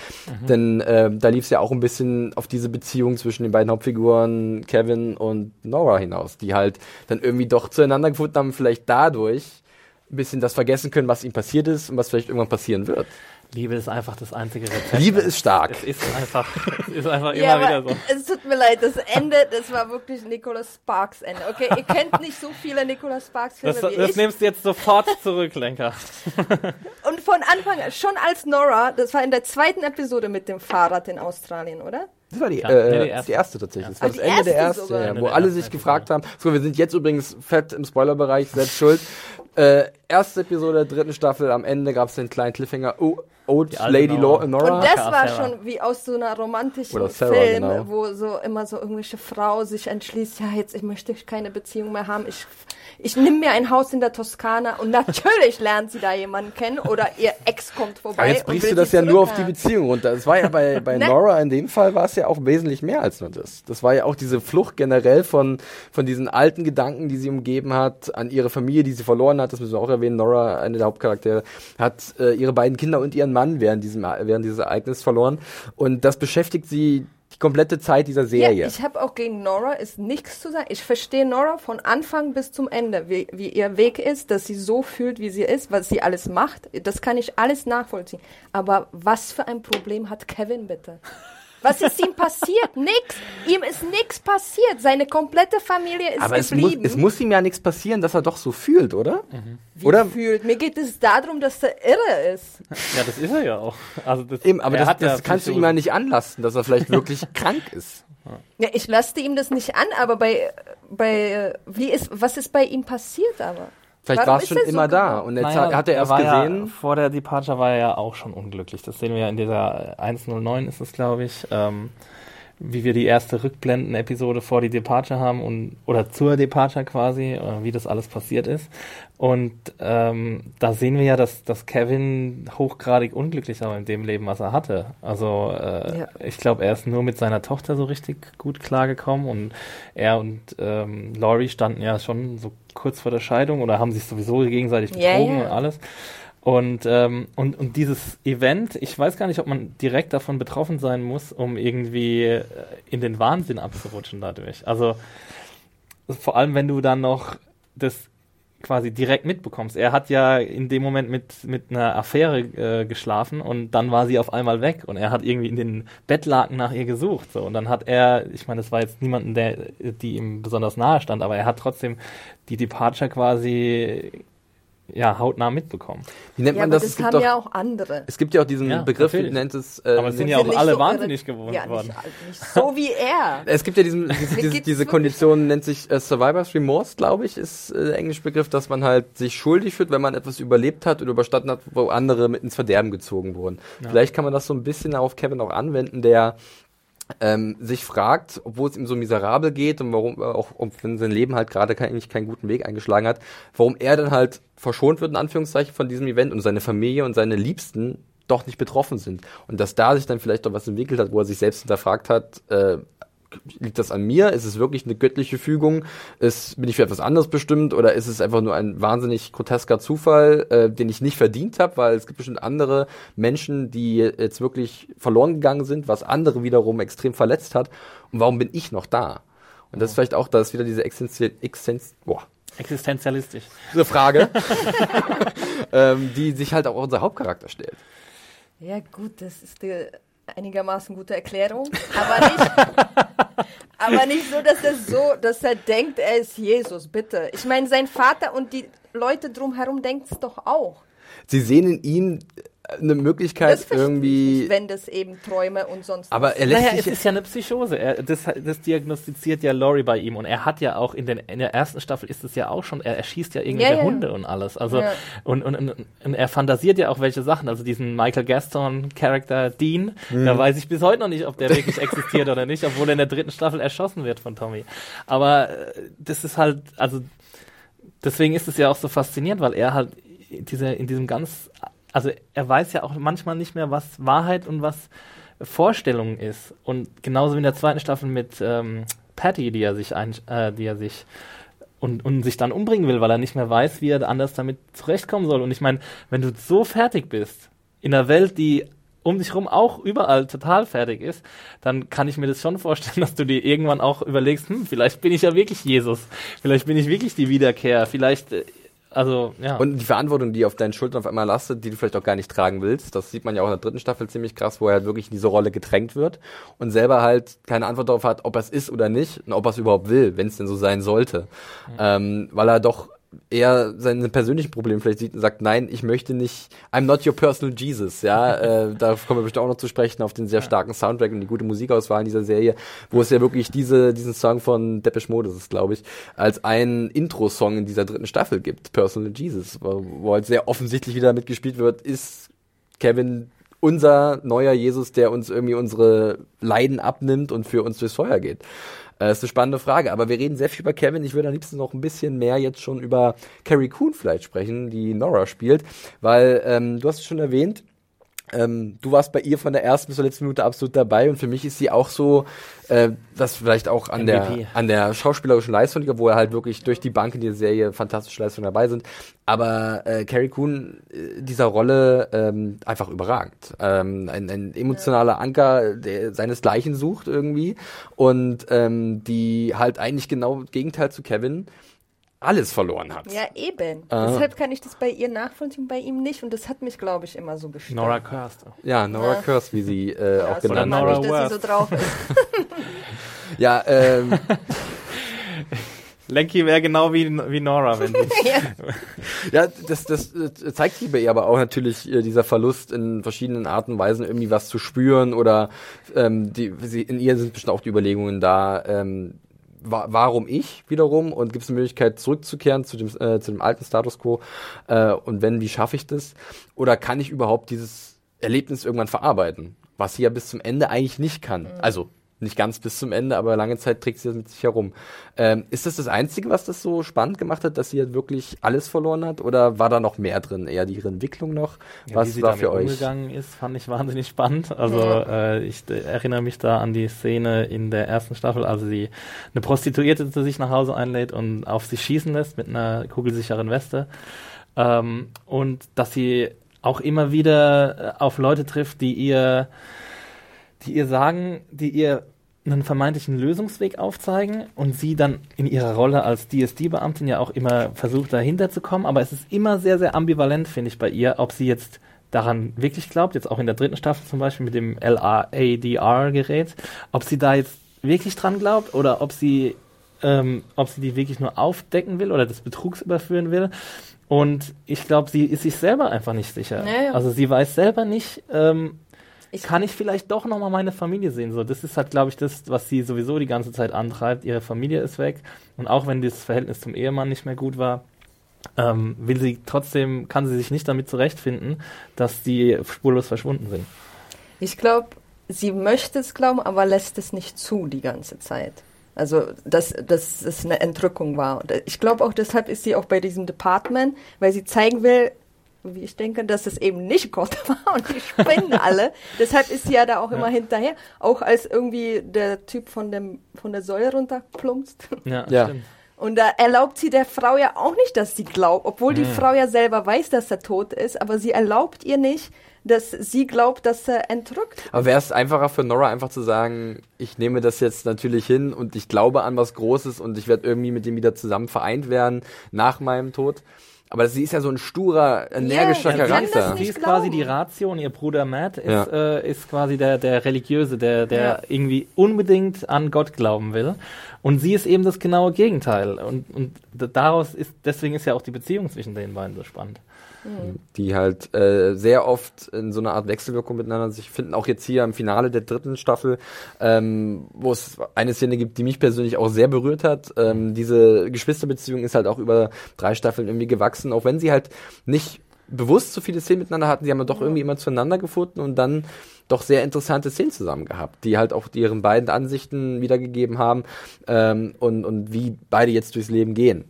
Denn äh, da lief es ja auch ein bisschen auf diese Beziehung zwischen den beiden Hauptfiguren Kevin und Nora hinaus, die halt dann irgendwie doch zueinander gefunden haben, vielleicht dadurch ein bisschen das vergessen können, was ihm passiert ist und was vielleicht irgendwann passieren wird. Liebe ist einfach das einzige Rezept. Liebe ist stark. Es ist einfach, es ist einfach Ja, immer aber wieder so. es tut mir leid, das Ende, das war wirklich Nicholas Sparks Ende. Okay, ihr kennt nicht so viele Nicholas Sparks Filme Das, wie das ich. nimmst du jetzt sofort zurück, Lenker. Und von Anfang an, schon als Nora, das war in der zweiten Episode mit dem Fahrrad in Australien, oder? Das war die, Ja, äh, nee, die die, erste. erste. tatsächlich. Das Ah, war die das Ende der erste ersten, ja, Ende wo der alle sich Episode. gefragt haben. So, wir sind jetzt übrigens fett im Spoilerbereich, selbst schuld. Äh, erste Episode der dritten Staffel, am Ende gab es den kleinen Cliffhanger. Oh, Old Lady Nora. Und das war schon wie aus so einer romantischen Sarah, Film, genau. wo so immer so irgendwelche Frau sich entschließt, ja, jetzt ich möchte keine Beziehung mehr haben, ich, ich nehme mir ein Haus in der Toskana und natürlich lernt sie da jemanden kennen oder ihr Ex kommt vorbei. Aber jetzt brichst du das ja nur auf die. Beziehung runter. Es war ja bei, bei Ne? Nora in dem Fall war es ja auch wesentlich mehr als nur das. Das war ja auch diese Flucht generell von, von diesen alten Gedanken, die sie umgeben hat, an ihre Familie, die sie verloren hat. Das müssen wir auch erwähnen. Nora, eine der Hauptcharaktere, hat äh, ihre beiden Kinder und ihren Mann während diesem, während dieses Ereignisses verloren. Und das beschäftigt sie die komplette Zeit dieser Serie. Ja, ich habe auch gegen Nora ist nichts zu sagen. Ich verstehe Nora von Anfang bis zum Ende, wie, wie ihr Weg ist, dass sie so fühlt, wie sie ist, was sie alles macht. Das kann ich alles nachvollziehen. Aber was für ein Problem hat Kevin bitte? Was ist ihm passiert? Nix. Ihm ist nichts passiert. Seine komplette Familie ist Aber es muss, geblieben. es muss ihm ja nichts passieren, dass er doch so fühlt, oder? Wie Oder? fühlt. Mir geht es darum, dass er irre ist. Ja, das ist er ja auch. Also das, Eben, aber er das, hat ja das kannst du ihm ja nicht anlasten, dass er vielleicht wirklich krank ist. Ja, ich laste ihm das nicht an, aber bei, bei, wie ist, was ist bei ihm passiert aber? Vielleicht war es ist schon er so immer da. geworden? Und jetzt Naja, hat er erst war Ja, gesehen. vor der Departure war er ja auch schon unglücklich. Das sehen wir ja in dieser 109 ist es, glaube ich, ähm, wie wir die erste Rückblenden-Episode vor die Departure haben und oder zur Departure quasi, äh, wie das alles passiert ist. Und ähm, da sehen wir ja, dass, dass Kevin hochgradig unglücklich war in dem Leben, was er hatte. Also äh, Ja. ich glaube, er ist nur mit seiner Tochter so richtig gut klargekommen und er und ähm, Laurie standen ja schon so kurz vor der Scheidung oder haben sich sowieso gegenseitig betrogen ja. und alles. Und, ähm, und, und dieses Event, ich weiß gar nicht, ob man direkt davon betroffen sein muss, um irgendwie äh, in den Wahnsinn abzurutschen dadurch. Also vor allem, wenn du dann noch das quasi direkt mitbekommst. Er hat ja in dem Moment mit, mit einer Affäre äh, geschlafen und dann war sie auf einmal weg und er hat irgendwie in den Bettlaken nach ihr gesucht. So. Und dann hat er, ich meine, das war jetzt niemanden, der, die ihm besonders nahe stand, aber er hat trotzdem die Departure quasi ja, hautnah mitbekommen. Wie nennt Ja, man aber das? das es, gibt haben doch, ja auch andere. es gibt ja auch diesen Ja, Begriff, natürlich. nennt es. Äh, Aber es sind ja auch alle so wahnsinnig irre- geworden Ja, worden. nicht, nicht so wie er. Es gibt ja diesen, diese, diese, Kondition, nennt sich äh, Survivor's Remorse, glaube ich, ist äh, der englische Begriff, dass man halt sich schuldig fühlt, wenn man etwas überlebt hat oder überstanden hat, wo andere mit ins Verderben gezogen wurden. Vielleicht kann man das so ein bisschen auf Kevin auch anwenden, der ähm, sich fragt, obwohl es ihm so miserabel geht und warum äh, auch wenn sein Leben halt gerade kein, eigentlich keinen guten Weg eingeschlagen hat, warum er dann halt verschont wird in Anführungszeichen von diesem Event und seine Familie und seine Liebsten doch nicht betroffen sind. Und dass da sich dann vielleicht doch was entwickelt hat, wo er sich selbst hinterfragt hat, äh, liegt das an mir? Ist es wirklich eine göttliche Fügung? Ist, bin ich für etwas anderes bestimmt oder ist es einfach nur ein wahnsinnig grotesker Zufall, äh, den ich nicht verdient habe? Weil es gibt bestimmt andere Menschen, die jetzt wirklich verloren gegangen sind, was andere wiederum extrem verletzt hat. Und warum bin ich noch da? Und das ist vielleicht auch, da ist wieder diese Existenz, Existenz, boah, Existenzialistisch. diese Frage, ähm, die sich halt auch unser Hauptcharakter stellt. Ja, gut, das ist die einigermaßen gute Erklärung. Aber nicht, aber nicht so, dass er so, dass er denkt, er ist Jesus, bitte. Ich meine, sein Vater und die Leute drumherum denken es doch auch. Sie sehen in ihm eine Möglichkeit Das irgendwie, nicht, wenn das eben Träume und sonst aber er lässt Naja, sich es ist ja eine Psychose. Er, das, das diagnostiziert ja Laurie bei ihm. Und er hat ja auch in, den, in der ersten Staffel ist es ja auch schon, er erschießt ja irgendwelche Ja, ja. Hunde und alles. Also Ja. und, und, und, und er fantasiert ja auch welche Sachen. Also diesen Michael Gaston-Charakter Dean, da weiß ich bis heute noch nicht, ob der wirklich existiert oder nicht, obwohl er in der dritten Staffel erschossen wird von Tommy. Aber äh, das ist halt, also deswegen ist es ja auch so faszinierend, weil er halt diese, in diesem ganz, also er weiß ja auch manchmal nicht mehr, was Wahrheit und was Vorstellung ist. Und genauso wie in der zweiten Staffel mit ähm, Patty, die er sich ein, äh, die er sich und, und sich dann umbringen will, weil er nicht mehr weiß, wie er anders damit zurechtkommen soll. Und ich meine, wenn du so fertig bist, in einer Welt, die um dich rum auch überall total fertig ist, dann kann ich mir das schon vorstellen, dass du dir irgendwann auch überlegst, hm, vielleicht bin ich ja wirklich Jesus, vielleicht bin ich wirklich die Wiederkehr, vielleicht, äh, also, ja. Und die Verantwortung, die auf deinen Schultern auf einmal lastet, die du vielleicht auch gar nicht tragen willst, das sieht man ja auch in der dritten Staffel ziemlich krass, wo er halt wirklich in diese Rolle gedrängt wird und selber halt keine Antwort darauf hat, ob er es ist oder nicht und ob er es überhaupt will, wenn es denn so sein sollte. Ähm, weil er doch eher seine persönlichen Probleme vielleicht sieht und sagt, nein, ich möchte nicht, I'm not your personal Jesus, ja, äh, da kommen wir bestimmt auch noch zu sprechen, auf den sehr starken Soundtrack und die gute Musikauswahl in dieser Serie, wo es ja wirklich diese, diesen Song von Depeche Mode ist glaube ich, als einen Intro-Song in dieser dritten Staffel gibt, Personal Jesus, wo, wo halt sehr offensichtlich wieder mitgespielt wird, ist Kevin unser neuer Jesus, der uns irgendwie unsere Leiden abnimmt und für uns durchs Feuer geht? Äh, ist eine spannende Frage, aber wir reden sehr viel über Kevin. Ich würde am liebsten noch ein bisschen mehr jetzt schon über Carrie Coon vielleicht sprechen, die Nora spielt, weil ähm, du hast es schon erwähnt, ähm, du warst bei ihr von der ersten bis zur letzten Minute absolut dabei und für mich ist sie auch so, äh, das vielleicht auch an der an der schauspielerischen Leistung wo er halt wirklich durch die Bank in dieser Serie fantastische Leistungen dabei sind. Aber äh, Carrie Coon äh, dieser Rolle ähm, einfach überragend. Ähm, ein, ein emotionaler Anker, der seinesgleichen sucht irgendwie und ähm, die halt eigentlich genau Gegenteil zu Kevin alles verloren hat. Ja, eben. Ah. Deshalb kann ich das bei ihr nachvollziehen, bei ihm nicht. Und das hat mich, glaube ich, immer so gestört. Nora Kirst. Ja, Nora ja. Kirst, wie sie äh, ja, auch genannt wird. Nora nicht, dass sie so drauf ist. ja, ähm... Lenky wäre genau wie, wie Nora, wenn sie. ja, das, das äh, zeigt sich bei ihr aber auch natürlich äh, dieser Verlust in verschiedenen Arten und Weisen irgendwie was zu spüren oder ähm, die, sie, in ihr sind bestimmt auch die Überlegungen da, ähm, wa warum ich wiederum und gibt es eine Möglichkeit zurückzukehren zu dem, äh, zu dem alten Status quo äh, und wenn, wie schaffe ich das? Oder kann ich überhaupt dieses Erlebnis irgendwann verarbeiten? Was sie ja bis zum Ende eigentlich nicht kann. Mhm. Also nicht ganz bis zum Ende, aber lange Zeit trägt sie das mit sich herum. Ähm, ist das das Einzige, was das so spannend gemacht hat, dass sie halt wirklich alles verloren hat? Oder war da noch mehr drin? Eher ihre Entwicklung noch? Ja, was wie sie war für euch? umgegangen ist, fand ich wahnsinnig spannend. Also ja. äh, ich erinnere mich da an die Szene in der ersten Staffel, als sie eine Prostituierte zu sich nach Hause einlädt und auf sich schießen lässt mit einer kugelsicheren Weste. Ähm, und dass sie auch immer wieder äh, auf Leute trifft, die ihr die ihr sagen, die ihr einen vermeintlichen Lösungsweg aufzeigen und sie dann in ihrer Rolle als DSD-Beamtin ja auch immer versucht, dahinter zu kommen. Aber es ist immer sehr, sehr ambivalent, finde ich, bei ihr, ob sie jetzt daran wirklich glaubt, jetzt auch in der dritten Staffel zum Beispiel mit dem LADR-Gerät, ob sie da jetzt wirklich dran glaubt oder ob sie, ähm, ob sie die wirklich nur aufdecken will oder des Betrugs überführen will. Und ich glaube, sie ist sich selber einfach nicht sicher. Naja. Also sie weiß selber nicht, ähm, ich kann ich vielleicht doch nochmal meine Familie sehen. So, das ist halt, glaube ich, das, was sie sowieso die ganze Zeit antreibt. Ihre Familie ist weg. Und auch wenn das Verhältnis zum Ehemann nicht mehr gut war, ähm, will sie trotzdem, kann sie sich nicht damit zurechtfinden, dass die spurlos verschwunden sind. Ich glaube, sie möchte es glauben, aber lässt es nicht zu die ganze Zeit. Also, dass, dass es eine Entrückung war. Ich glaube auch, deshalb ist sie auch bei diesem Department, weil sie zeigen will, ich denke, dass es eben nicht Gott war und die spinnen alle. Deshalb ist sie ja da auch immer hinterher. Auch als irgendwie der Typ von dem von der Säule runterplumpst. Ja, ja. Stimmt. Und da erlaubt sie der Frau ja auch nicht, dass sie glaubt, obwohl die Frau ja selber weiß, dass er tot ist, aber sie erlaubt ihr nicht, dass sie glaubt, dass er entrückt. Aber wäre es einfacher für Nora einfach zu sagen, ich nehme das jetzt natürlich hin und ich glaube an was Großes und ich werde irgendwie mit dem wieder zusammen vereint werden nach meinem Tod? Aber sie ist ja so ein sturer, energischer yeah, Charakter. Sie ist quasi die Ratio und ihr Bruder Matt ist, ja. äh, ist quasi der, der Religiöse, der, der ja. irgendwie unbedingt an Gott glauben will. Und sie ist eben das genaue Gegenteil. Und, und daraus ist, deswegen ist ja auch die Beziehung zwischen den beiden so spannend. Mhm. Die halt äh, sehr oft in so einer Art Wechselwirkung miteinander sich finden. Auch jetzt hier im Finale der dritten Staffel, ähm, wo es eine Szene gibt, die mich persönlich auch sehr berührt hat. Ähm, diese Geschwisterbeziehung ist halt auch über drei Staffeln irgendwie gewachsen, auch wenn sie halt nicht bewusst so viele Szenen miteinander hatten, sie haben ja doch irgendwie immer zueinander gefunden und dann doch sehr interessante Szenen zusammen gehabt, die halt auch ihren beiden Ansichten wiedergegeben haben ähm, und, und wie beide jetzt durchs Leben gehen.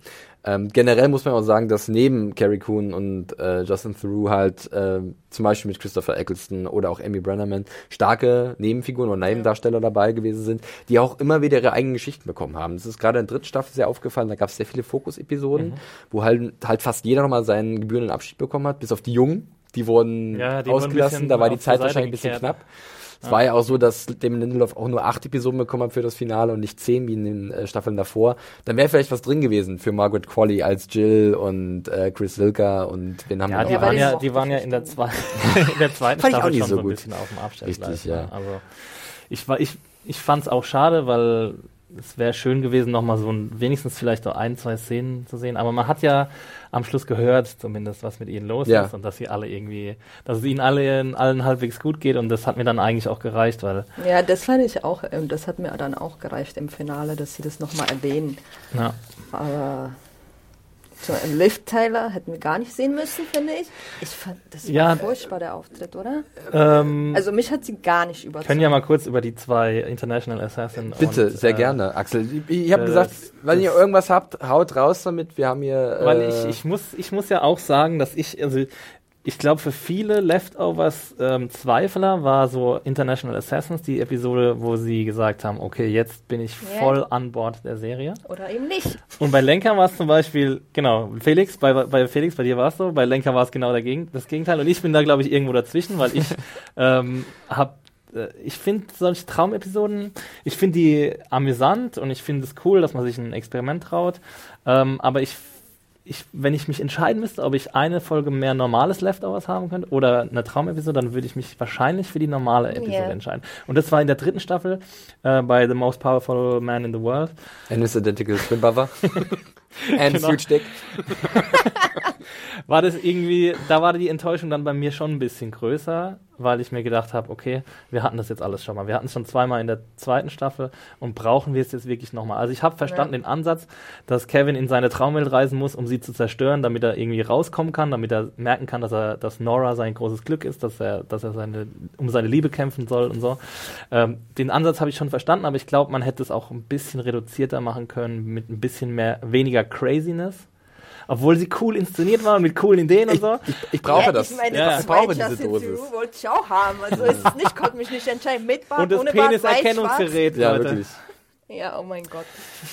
Ähm, generell muss man auch sagen, dass neben Carrie Coon und äh, Justin Theroux halt äh, zum Beispiel mit Christopher Eccleston oder auch Amy Brennerman starke Nebenfiguren oder Nebendarsteller dabei gewesen sind, die auch immer wieder ihre eigenen Geschichten bekommen haben. Das ist gerade in der dritten Staffel sehr aufgefallen, da gab es sehr viele Fokus-Episoden, mhm. wo halt, halt fast jeder nochmal seinen gebührenden Abschied bekommen hat, bis auf die Jungen, die wurden ja, die ausgelassen, da war die Zeit wahrscheinlich ein bisschen gekehrt. knapp. Es war ja auch so, dass Damon Lindelof auch nur acht Episoden bekommen hat für das Finale und nicht zehn wie in den äh, Staffeln davor. Dann wäre vielleicht was drin gewesen für Margaret Qualley als Jill und äh, Chris Wilker und wen haben ja, wir noch? Die waren ja, die waren ja in der, zwei, in der zweiten Staffel schon so, so ein bisschen auf dem Abstellgleis. Richtig, ja. Also ich, ich, ich fand es auch schade, weil es wäre schön gewesen, nochmal so ein, wenigstens vielleicht noch ein, zwei Szenen zu sehen. Aber man hat ja am Schluss gehört, zumindest, was mit ihnen los ja. ist und dass sie alle irgendwie, dass es ihnen alle, allen halbwegs gut geht und das hat mir dann eigentlich auch gereicht, weil. Ja, das fand ich auch, und das hat mir dann auch gereicht im Finale, dass sie das nochmal erwähnen. Ja. Aber So ein Liv Tyler hätten wir gar nicht sehen müssen, finde ich. Ich fand, das war Ja, furchtbar, der Auftritt, oder? Ähm, Also mich hat sie gar nicht überzeugt. können ja mal kurz über die zwei International Assassin Bitte, und, sehr äh, gerne, Axel. Ich, ich habe äh, gesagt, wenn ihr irgendwas habt, haut raus damit. Wir haben hier. Weil äh, ich, ich muss, ich muss ja auch sagen, dass ich, also ich glaube für viele Leftovers ähm, Zweifler war so International Assassins die Episode, wo sie gesagt haben, okay, jetzt bin ich Ja. voll an Bord der Serie. Oder eben nicht. Und bei Lenker war es zum Beispiel, genau, Felix, bei, bei Felix, bei dir war es so, bei Lenker war es genau der Gegen, das Gegenteil. Und ich bin da, glaube ich, irgendwo dazwischen, weil ich ähm, habe ich finde solche Traumepisoden, ich finde die amüsant und ich finde es cool, dass man sich ein Experiment traut. Ähm, aber ich, ich, wenn ich mich entscheiden müsste, ob ich eine Folge mehr normales Leftovers haben könnte oder eine Traumepisode, dann würde ich mich wahrscheinlich für die normale Episode Ja. entscheiden. Und das war in der dritten Staffel äh, bei The Most Powerful Man in the World. Ennis Identical Twin Brother. And Genau. Huge Dick. war das irgendwie, da war die Enttäuschung dann bei mir schon ein bisschen größer, weil ich mir gedacht habe, okay, wir hatten das jetzt alles schon mal. Wir hatten es schon zweimal in der zweiten Staffel und brauchen wir es jetzt wirklich nochmal. Also ich habe verstanden Ja. den Ansatz, dass Kevin in seine Traumwelt reisen muss, um sie zu zerstören, damit er irgendwie rauskommen kann, damit er merken kann, dass er, dass Nora sein großes Glück ist, dass er, dass er seine, um seine Liebe kämpfen soll und so. Ähm, den Ansatz habe ich schon verstanden, aber ich glaube, man hätte es auch ein bisschen reduzierter machen können, mit ein bisschen mehr, weniger Craziness. Obwohl sie cool inszeniert war und mit coolen Ideen und so. Ich, ich brauche ja, das. Ich meine, Ja. das Ich brauche diese Dosis. Theroux wollte ich auch haben. Also ist es nicht, konnte mich nicht entscheiden. Mit Bart, Und das ohne Bart, weiß, Peniserkennungsgerät, Ja, Leute. wirklich. Ja, oh mein Gott.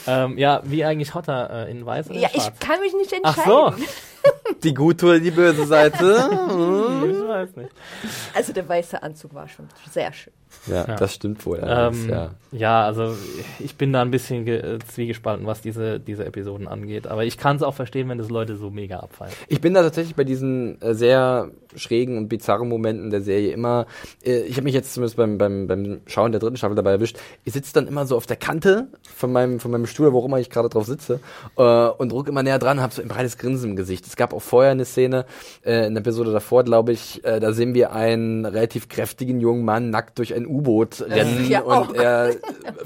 Ähm, ja, wie eigentlich Hotter äh, in weiß oder Ja, schwarz? ich kann mich nicht Ach entscheiden. so. Die gute oder die böse Seite. ich weiß nicht. Also der weiße Anzug war schon sehr schön. ja, Ja. das stimmt wohl. Ähm, ja. ja. also ich bin da ein bisschen äh, zwiegespalten, was diese, diese Episoden angeht. Aber ich kann es auch verstehen, wenn das Leute so mega abfallen. Ich bin da tatsächlich bei diesen äh, sehr schrägen und bizarren Momenten der Serie immer, äh, ich habe mich jetzt zumindest beim, beim, beim Schauen der dritten Staffel dabei erwischt, ich sitze dann immer so auf der Kante von meinem, von meinem Stuhl, wo auch immer ich gerade drauf sitze, äh, und druck immer näher dran und habe so ein breites Grinsen im Gesicht. Es gab auch vorher eine Szene, äh, in der Episode davor, glaube ich, äh, da sehen wir einen relativ kräftigen jungen Mann nackt durch ein U-Boot rennen Ja, und auch. er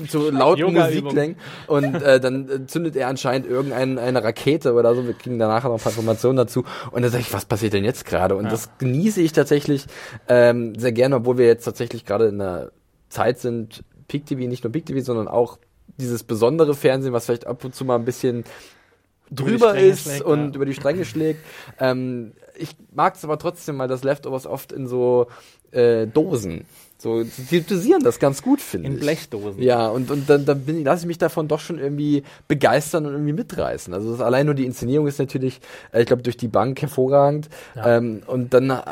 zu lauten Yoga-Übung. Musik lenkt und äh, dann äh, zündet er anscheinend irgendeine eine Rakete oder so. Wir kriegen danach noch ein paar Informationen dazu. Und dann sage ich, was passiert denn jetzt gerade? Und Ja. das genieße ich tatsächlich ähm, sehr gerne, obwohl wir jetzt tatsächlich gerade in einer Zeit sind, Peak TV, nicht nur Peak TV, sondern auch dieses besondere Fernsehen, was vielleicht ab und zu mal ein bisschen drüber ist schlägt, und ja. über die Stränge schlägt. Ähm, ich mag es aber trotzdem, weil das Leftovers oft in so äh, Dosen, so, die dosieren das ganz gut, finde ich. In Blechdosen. Ja, und, und dann, dann bin ich, lasse ich mich davon doch schon irgendwie begeistern und irgendwie mitreißen. Also das, allein nur die Inszenierung ist natürlich, äh, ich glaube, durch die Bank hervorragend. Ja. Ähm, und dann äh,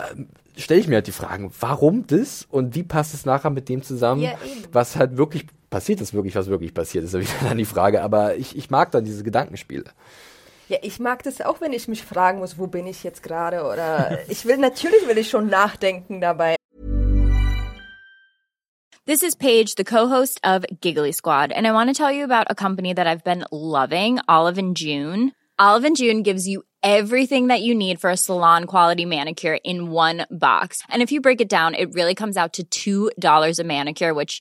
stelle ich mir halt die Fragen, warum das und wie passt es nachher mit dem zusammen, Ja, was halt wirklich passiert ist, wirklich, was wirklich passiert ist, ist ja wieder dann die Frage. Aber ich, ich mag dann diese Gedankenspiele. Ja, ich mag das auch, wenn ich mich fragen muss, wo bin ich jetzt gerade oder ich will natürlich will ich schon nachdenken dabei. This is Paige, the co-host of Giggly Squad, and I want to tell you about a company that I've been loving, Olive and June. Olive and June gives you everything that you need for a salon quality manicure in one box. And if you break it down, it really comes out to $2 a manicure, which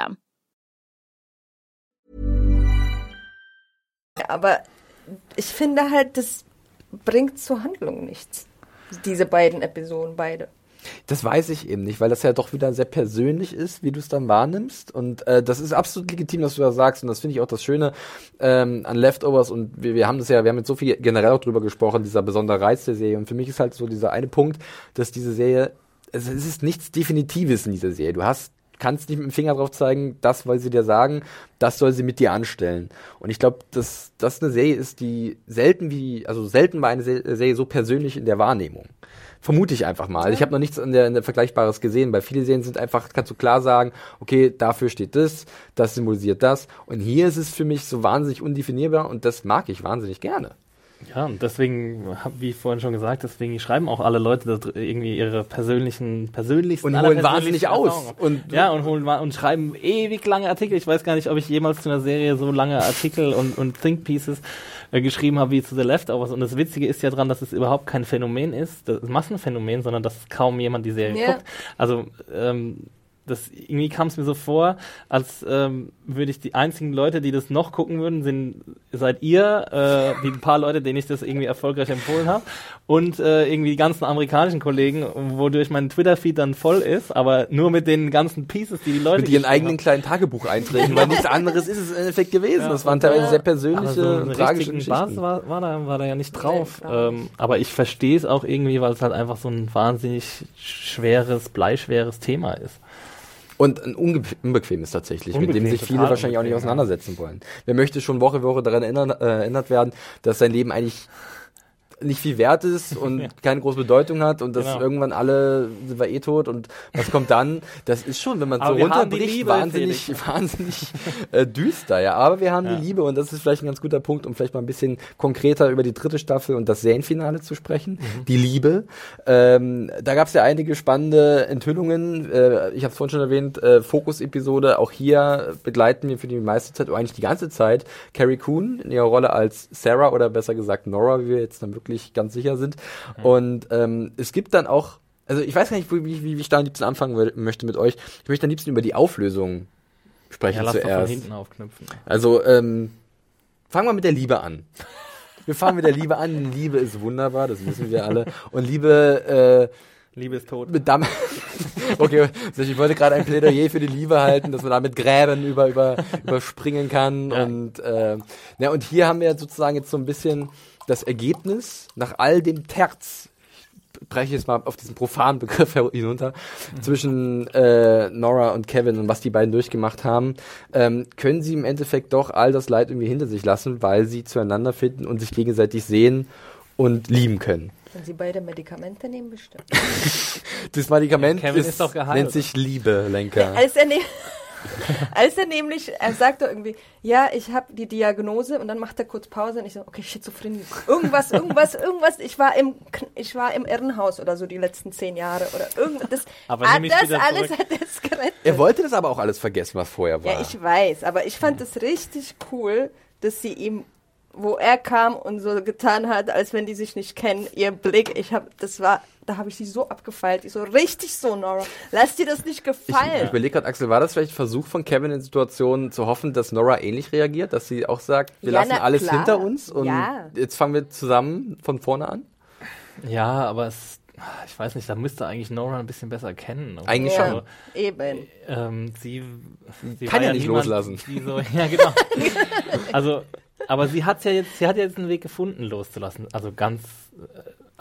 Aber ich finde halt, das bringt zur Handlung nichts. Diese beiden Episoden, beide. Das weiß ich eben nicht, weil das ja doch wieder sehr persönlich ist, wie du es dann wahrnimmst. Und äh, das ist absolut legitim, dass du das sagst. Und das finde ich auch das Schöne ähm, an Leftovers. Und wir, wir haben das ja, wir haben jetzt so viel generell auch drüber gesprochen, dieser besondere Reiz der Serie. Und für mich ist halt so dieser eine Punkt, dass diese Serie, es, es ist nichts Definitives in dieser Serie. Du hast kannst nicht mit dem Finger drauf zeigen, das, weil sie dir sagen, das soll sie mit dir anstellen. Und ich glaube, dass das eine Serie ist, die selten wie, also selten war eine Se- Serie so persönlich in der Wahrnehmung. Vermute ich einfach mal. Ich habe noch nichts in der, in der Vergleichbares gesehen, weil viele Serien sind einfach, kannst du klar sagen, okay, dafür steht das, das symbolisiert das. Und hier ist es für mich so wahnsinnig undefinierbar und das mag ich wahnsinnig gerne. Ja, und deswegen, hab, wie vorhin schon gesagt, deswegen schreiben auch alle Leute da irgendwie ihre persönlichen, persönlichsten Und holen wahnsinnig aus. Und, ja, und holen und schreiben ewig lange Artikel. Ich weiß gar nicht, ob ich jemals zu einer Serie so lange Artikel und, und Think Pieces äh, geschrieben habe wie zu The Leftovers. Und das Witzige ist ja dran, dass es überhaupt kein Phänomen ist, das Massenphänomen, sondern dass kaum jemand die Serie Ja. guckt. Also ähm, das irgendwie kam es mir so vor, als ähm, würde ich die einzigen Leute, die das noch gucken würden, sind seid ihr, äh, die paar Leute, denen ich das irgendwie erfolgreich empfohlen habe, und äh, irgendwie die ganzen amerikanischen Kollegen, wodurch mein Twitter-Feed dann voll ist, aber nur mit den ganzen Pieces, die die Leute Mit ihren eigenen haben. kleinen Tagebucheinträgen, weil nichts anderes ist es im Endeffekt gewesen. Ja. das waren teilweise sehr persönliche, Aber so einen tragische Geschichten. war, war, da, war da ja nicht drauf. Nee, ähm, aber ich verstehe es auch irgendwie, weil es halt einfach so ein wahnsinnig schweres, bleischweres Thema ist. Und ein unge- unbequemes tatsächlich, mit dem Unbequem, sich viele wahrscheinlich auch nicht unbequem, auseinandersetzen wollen. Wer möchte schon Woche für Woche daran erinnern, äh, erinnert werden, dass sein Leben eigentlich nicht viel wert ist und Ja. keine große Bedeutung hat und dass Genau. irgendwann alle sind wir eh tot und was kommt dann? Das ist schon, wenn man so runterbricht, Liebe, wahnsinnig, Felix. wahnsinnig äh, düster, ja. Aber wir haben Ja. die Liebe und das ist vielleicht ein ganz guter Punkt, um vielleicht mal ein bisschen konkreter über die dritte Staffel und das Serienfinale zu sprechen. Mhm. Die Liebe. Ähm, da gab es ja einige spannende Enthüllungen. Äh, ich habe es vorhin schon erwähnt, äh, Fokus-Episode. Auch hier begleiten wir für die meiste Zeit, oder eigentlich die ganze Zeit, Carrie Coon in ihrer Rolle als Sarah oder besser gesagt Nora, wie wir jetzt dann wirklich ganz sicher sind. Mhm. Und ähm, es gibt dann auch, also ich weiß gar nicht, wie, wie, wie ich da am liebsten anfangen möchte mit euch. Ich möchte am liebsten über die Auflösung sprechen Ja, lass doch von zuerst. hinten aufknüpfen. Also, ähm, fangen wir mit der Liebe an. Wir fangen mit der Liebe an. Liebe ist wunderbar, das wissen wir alle. Und Liebe, äh, Liebe ist tot. mit Damm. okay, ich wollte gerade ein Plädoyer für die Liebe halten, dass man da mit Gräben über, über, überspringen kann. Ja. Und, äh, ja, und hier haben wir sozusagen jetzt so ein bisschen das Ergebnis nach all dem Terz. Ich breche jetzt mal auf diesen profanen Begriff hinunter, zwischen äh, Nora und Kevin und was die beiden durchgemacht haben, ähm, können sie im Endeffekt doch all das Leid irgendwie hinter sich lassen, weil sie zueinander finden und sich gegenseitig sehen und lieben können. Wenn sie beide Medikamente nehmen, bestimmt. Das Medikament Ja, Kevin ist, ist nennt sich Liebe, Lenker. Als er, ne als er nämlich, er sagt doch irgendwie, ja, ich habe die Diagnose und dann macht er kurz Pause und ich so, okay, Schizophrenie. Irgendwas, irgendwas, irgendwas. Ich war im, Kn- ich war im Irrenhaus oder so die letzten zehn Jahre oder irgendwas. Das, Aber ah, das alles zurück. hat es gerettet. Er wollte das aber auch alles vergessen, was vorher war. Ja, ich weiß, aber ich fand es richtig cool, dass sie ihm, wo er kam und so getan hat, als wenn die sich nicht kennen, ihr Blick, ich habe, das war, da habe ich sie so abgefeilt, ich so richtig so, Nora, lass dir das nicht ich, gefallen. ich überlege gerade, Axel, war das vielleicht ein Versuch von Kevin in Situationen zu hoffen, dass Nora ähnlich reagiert, dass sie auch sagt, wir Ja, lassen na alles klar. hinter uns und Ja. jetzt fangen wir zusammen von vorne an? Ja, aber es, ich weiß nicht, da müsste eigentlich Nora ein bisschen besser kennen. Eigentlich ja, schon. eben. Ähm, sie, sie Kann war ja nicht niemand, loslassen. So, ja, genau. also, aber sie hat ja jetzt, sie hat ja jetzt einen Weg gefunden, loszulassen. Also ganz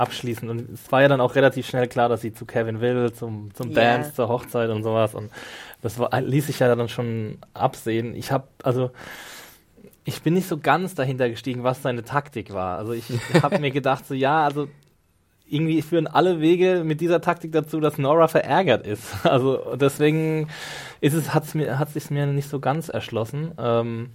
abschließend. Und es war ja dann auch relativ schnell klar, dass sie zu Kevin will, zum, zum Ja. Dance, zur Hochzeit und sowas. Und das war, ließ sich ja dann schon absehen. Ich habe, also, ich bin nicht so ganz dahinter gestiegen, was seine Taktik war. Also ich habe mir gedacht, so ja, also irgendwie führen alle Wege mit dieser Taktik dazu, dass Nora verärgert ist. Also deswegen ist es, hat's mir, hat sich mir nicht so ganz erschlossen. Ähm,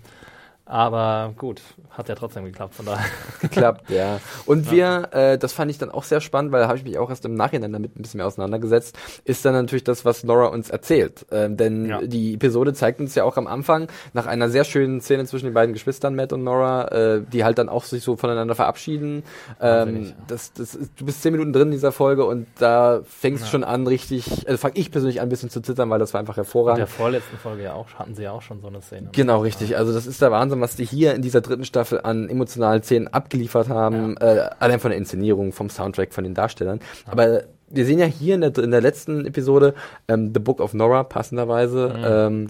aber gut, hat ja trotzdem geklappt, von daher. geklappt, ja. Und wir, äh, das fand ich dann auch sehr spannend, weil da habe ich mich auch erst im Nachhinein damit ein bisschen mehr auseinandergesetzt, ist dann natürlich das, was Nora uns erzählt. Ähm, denn Ja. die Episode zeigt uns ja auch am Anfang, nach einer sehr schönen Szene zwischen den beiden Geschwistern, Matt und Nora, äh, die halt dann auch sich so voneinander verabschieden. Ähm, das, das ist, du bist zehn Minuten drin in dieser Folge und da fängt es schon an, richtig, also fange ich persönlich an, ein bisschen zu zittern, weil das war einfach In hervorragend. der vorletzten Folge ja auch, hatten sie ja auch schon so eine Szene. Genau, richtig. Also das ist der Wahnsinn, was die hier in dieser dritten Staffel an emotionalen Szenen abgeliefert haben. Äh, allein von der Inszenierung, vom Soundtrack, von den Darstellern. Aber wir sehen ja hier in der, in der letzten Episode ähm, The Book of Nora passenderweise, ähm,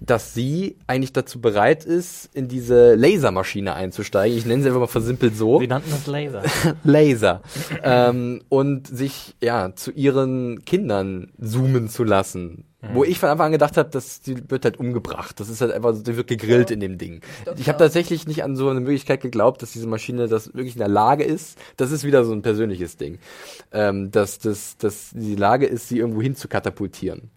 dass sie eigentlich dazu bereit ist, in diese Lasermaschine einzusteigen. Ich nenne sie einfach mal versimpelt so. Sie nannten das Laser. Laser. ähm, und sich ja zu ihren Kindern zoomen zu lassen. Wo ich von Anfang an gedacht habe, dass die wird halt umgebracht. Das ist halt einfach, die wird gegrillt in dem Ding. Ich habe ja. tatsächlich nicht an so eine Möglichkeit geglaubt, dass diese Maschine das wirklich in der Lage ist. Das ist wieder so ein persönliches Ding, ähm, dass dass dass die Lage ist, sie irgendwo hin zu katapultieren.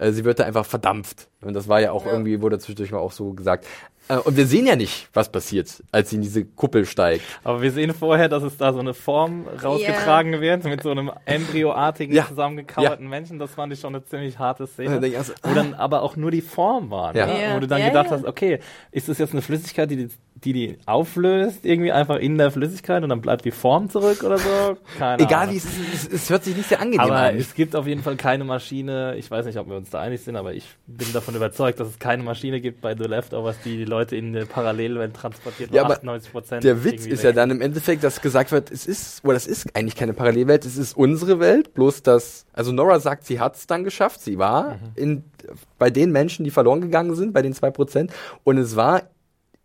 Äh, sie wird da einfach verdampft. Und das war ja auch irgendwie, wurde zwischendurch mal auch so gesagt. Äh, und wir sehen ja nicht, was passiert, als sie in diese Kuppel steigt. Aber wir sehen vorher, dass es da so eine Form rausgetragen Ja. wird mit so einem embryoartigen Ja. zusammengekauerten Menschen. Das fand ich schon eine ziemlich harte Szene. ich also, wo dann aber auch nur die Form war. Ja. Ne? Ja. Wo du dann Ja, gedacht ja. hast, okay, ist das jetzt eine Flüssigkeit, die die, die auflöst, irgendwie einfach in der Flüssigkeit und dann bleibt die Form zurück oder so? Keine Egal Ahnung. wie es ist, es, es hört sich nicht sehr angenehm Aber an. es gibt auf jeden Fall keine Maschine, ich weiß nicht, ob wir uns da einig sind, aber ich bin davon überzeugt, dass es keine Maschine gibt bei The Leftovers, die die Leute in eine Parallelwelt transportiert, Ja, aber 98 Prozent Der Witz ist ja dann im Endeffekt, dass gesagt wird, es ist, oder es ist eigentlich keine Parallelwelt, es ist unsere Welt, bloß dass, also Nora sagt, sie hat es dann geschafft, sie war in, bei den Menschen, die verloren gegangen sind, bei den 2%, und es war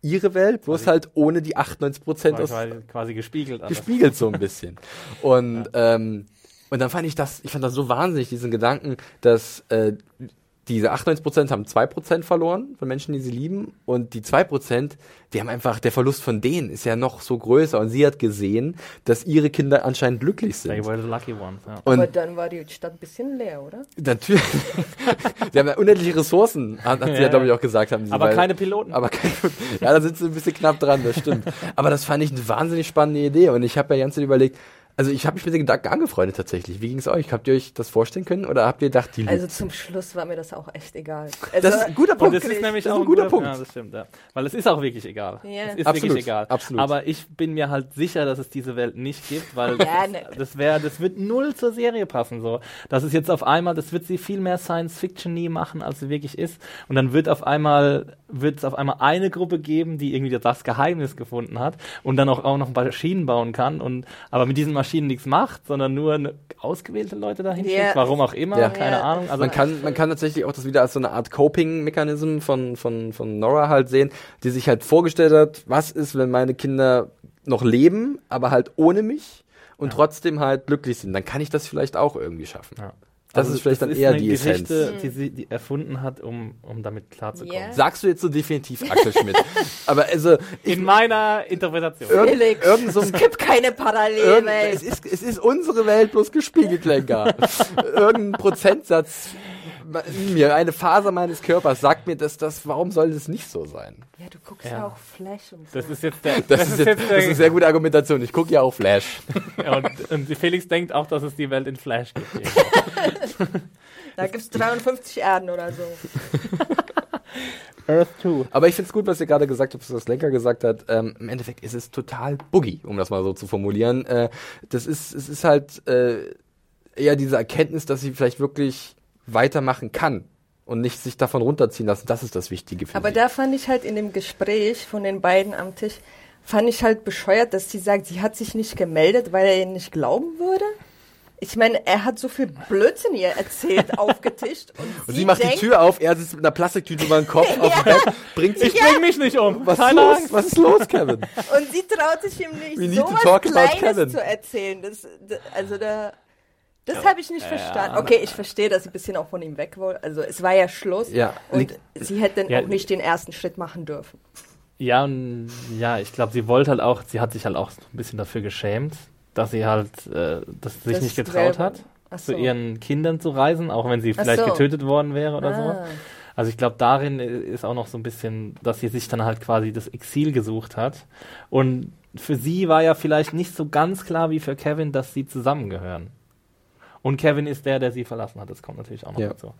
ihre Welt, bloß halt ohne die 98% aus, quasi gespiegelt. gespiegelt so ein bisschen. Und, ähm, und dann fand ich das, ich fand das so wahnsinnig, diesen Gedanken, dass äh, diese 98% haben 2% verloren von Menschen, die sie lieben. Und die 2%, die haben einfach, der Verlust von denen ist ja noch so größer. Und sie hat gesehen, dass ihre Kinder anscheinend glücklich They sind. were the lucky ones. Ja. Aber Und dann war die Stadt ein bisschen leer, oder? natürlich, sie haben ja unendliche Ressourcen, hat, hat sie ja, glaube ich, auch gesagt. Haben sie, Aber weil- keine Piloten. aber kein, ja, da sind sie ein bisschen knapp dran, das stimmt. Aber das fand ich eine wahnsinnig spannende Idee und ich habe ja ganz überlegt, also ich habe mich mit den Gedanken angefreundet tatsächlich. Wie ging es euch? Habt ihr euch das vorstellen können oder habt ihr gedacht, die Also zum Schluss war mir das auch echt egal. Also, Das ist ein guter Und Punkt. das ist nämlich das ist auch ein guter Punkt. Punkt. Ja, das stimmt, ja. Weil es ist auch wirklich egal. Ja. Es ist Absolut, wirklich egal. absolut. Aber ich bin mir halt sicher, dass es diese Welt nicht gibt, weil Ja, ne. das wäre, das wird null zur Serie passen, so. Das ist jetzt auf einmal, das wird sie viel mehr Science Fiction nie machen, als sie wirklich ist. Und dann wird auf einmal, wird es auf einmal eine Gruppe geben, die irgendwie das Geheimnis gefunden hat und dann auch, auch noch Maschinen bauen kann und, aber mit diesen Maschinen nichts macht, sondern nur eine ausgewählte Leute dahin Ja. schickt, warum auch immer, Ja. keine Ja. Ahnung. Also, man kann, man kann tatsächlich auch das wieder als so eine Art Coping-Mechanism von, von, von Nora halt sehen, die sich halt vorgestellt hat, was ist, wenn meine Kinder noch leben, aber halt ohne mich und trotzdem halt glücklich sind. Dann kann ich das vielleicht auch irgendwie schaffen. Ja. Das Also ist vielleicht das dann eher eine die Essenz. Geschichte, die sie die erfunden hat, um, um damit klarzukommen. Ja. Sagst du jetzt so definitiv Axel Schmidt. aber also, ich, In meiner Interpretation. irgend, Felix, irgend so es gibt keine Irgend, Parallelwelt. es, ist, es ist unsere Welt bloß gespiegelt, Lenker. Irgendein Prozentsatz in mir, eine Faser meines Körpers sagt mir, dass das, warum soll das nicht so sein? Ja, du guckst Ja. ja, auch Flash und so. Das ist jetzt der. Das, ist, jetzt, das ist eine sehr gute Argumentation. Ich gucke ja auch Flash. ja, und, und Felix denkt auch, dass es die Welt in Flash gibt. da gibt es 53 Erden oder so. Earth 2. Aber ich finde es gut, was ihr gerade gesagt habt, was Lenker gesagt hat. Ähm, Im Endeffekt ist es total boogie, um das mal so zu formulieren. Äh, das ist, es ist halt äh, eher diese Erkenntnis, dass sie vielleicht wirklich weitermachen kann und nicht sich davon runterziehen lassen. Das ist das Wichtige für Aber sie. da fand ich halt in dem Gespräch von den beiden am Tisch, fand ich halt bescheuert, dass sie sagt, sie hat sich nicht gemeldet, weil er ihr nicht glauben würde. Ich meine, er hat so viel Blödsinn ihr erzählt, aufgetischt. Und, Und sie macht denkt, die Tür auf, er sitzt mit einer Plastiktüte über den Kopf auf dem Bett, bringt sich Ich bring mich nicht um. Was ist Keine los? Angst. Was ist los, Kevin? Und sie traut sich ihm nicht, about Kevin. Kleines zu erzählen. Das, das, also da, das habe ich nicht verstanden. Okay, ich verstehe, dass sie ein bisschen auch von ihm weg wollte. Also es war ja Schluss. Ja, Und sie hätte Ja, auch nicht den ersten Schritt machen dürfen. Ja, und ja, ich glaube, sie wollte halt auch, sie hat sich halt auch so ein bisschen dafür geschämt, dass sie halt, äh, dass sie sich Das nicht getraut hat, Ach zu so. ihren Kindern zu reisen, auch wenn sie vielleicht so. getötet worden wäre oder so. Ah. Also ich glaube, darin ist auch noch so ein bisschen, dass sie sich dann halt quasi das Exil gesucht hat. Und für sie war ja vielleicht nicht so ganz klar wie für Kevin, dass sie zusammengehören. Und Kevin ist der, der sie verlassen hat. Das kommt natürlich auch noch Ja. dazu.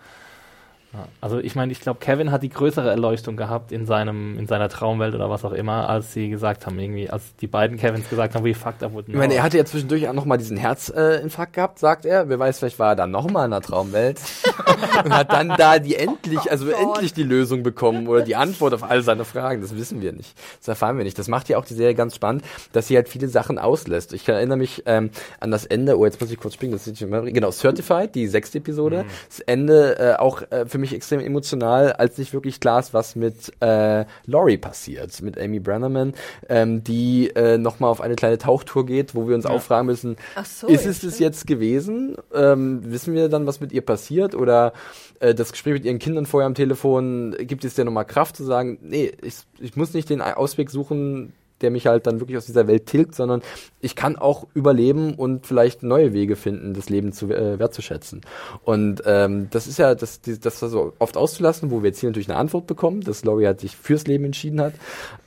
Also ich meine, ich glaube, Kevin hat die größere Erleuchtung gehabt in seinem, in seiner Traumwelt oder was auch immer, als sie gesagt haben, irgendwie, als die beiden Kevins gesagt haben, we fucked up with Ich meine, er hatte ja zwischendurch auch nochmal diesen Herzinfarkt gehabt, sagt er. Wer weiß, vielleicht war er dann nochmal in einer Traumwelt und hat dann da die endlich, also Gott. endlich die Lösung bekommen oder die Antwort auf all seine Fragen. Das wissen wir nicht. Das erfahren wir nicht. Das macht ja auch die Serie ganz spannend, dass sie halt viele Sachen auslässt. Ich erinnere mich ähm, an das Ende, oh, jetzt muss ich kurz springen, das ist nicht mehr, genau, Certified, die sechste Episode. Das Ende äh, auch äh, für mich extrem emotional, als nicht wirklich klar ist, was mit äh, Laurie passiert, mit Amy Brenneman, ähm, die äh, nochmal auf eine kleine Tauchtour geht, wo wir uns auch fragen müssen, so, ist ja, es das jetzt gewesen? Ähm, wissen wir dann, was mit ihr passiert? Oder äh, das Gespräch mit ihren Kindern vorher am Telefon, gibt es dir nochmal Kraft zu sagen, nee, ich, ich muss nicht den Ausweg suchen, der mich halt dann wirklich aus dieser Welt tilgt, sondern ich kann auch überleben und vielleicht neue Wege finden, das Leben zu äh, wertzuschätzen. Und ähm, das ist ja das, das, das so oft auszulassen, wo wir jetzt hier natürlich eine Antwort bekommen, dass Laurie halt sich fürs Leben entschieden hat.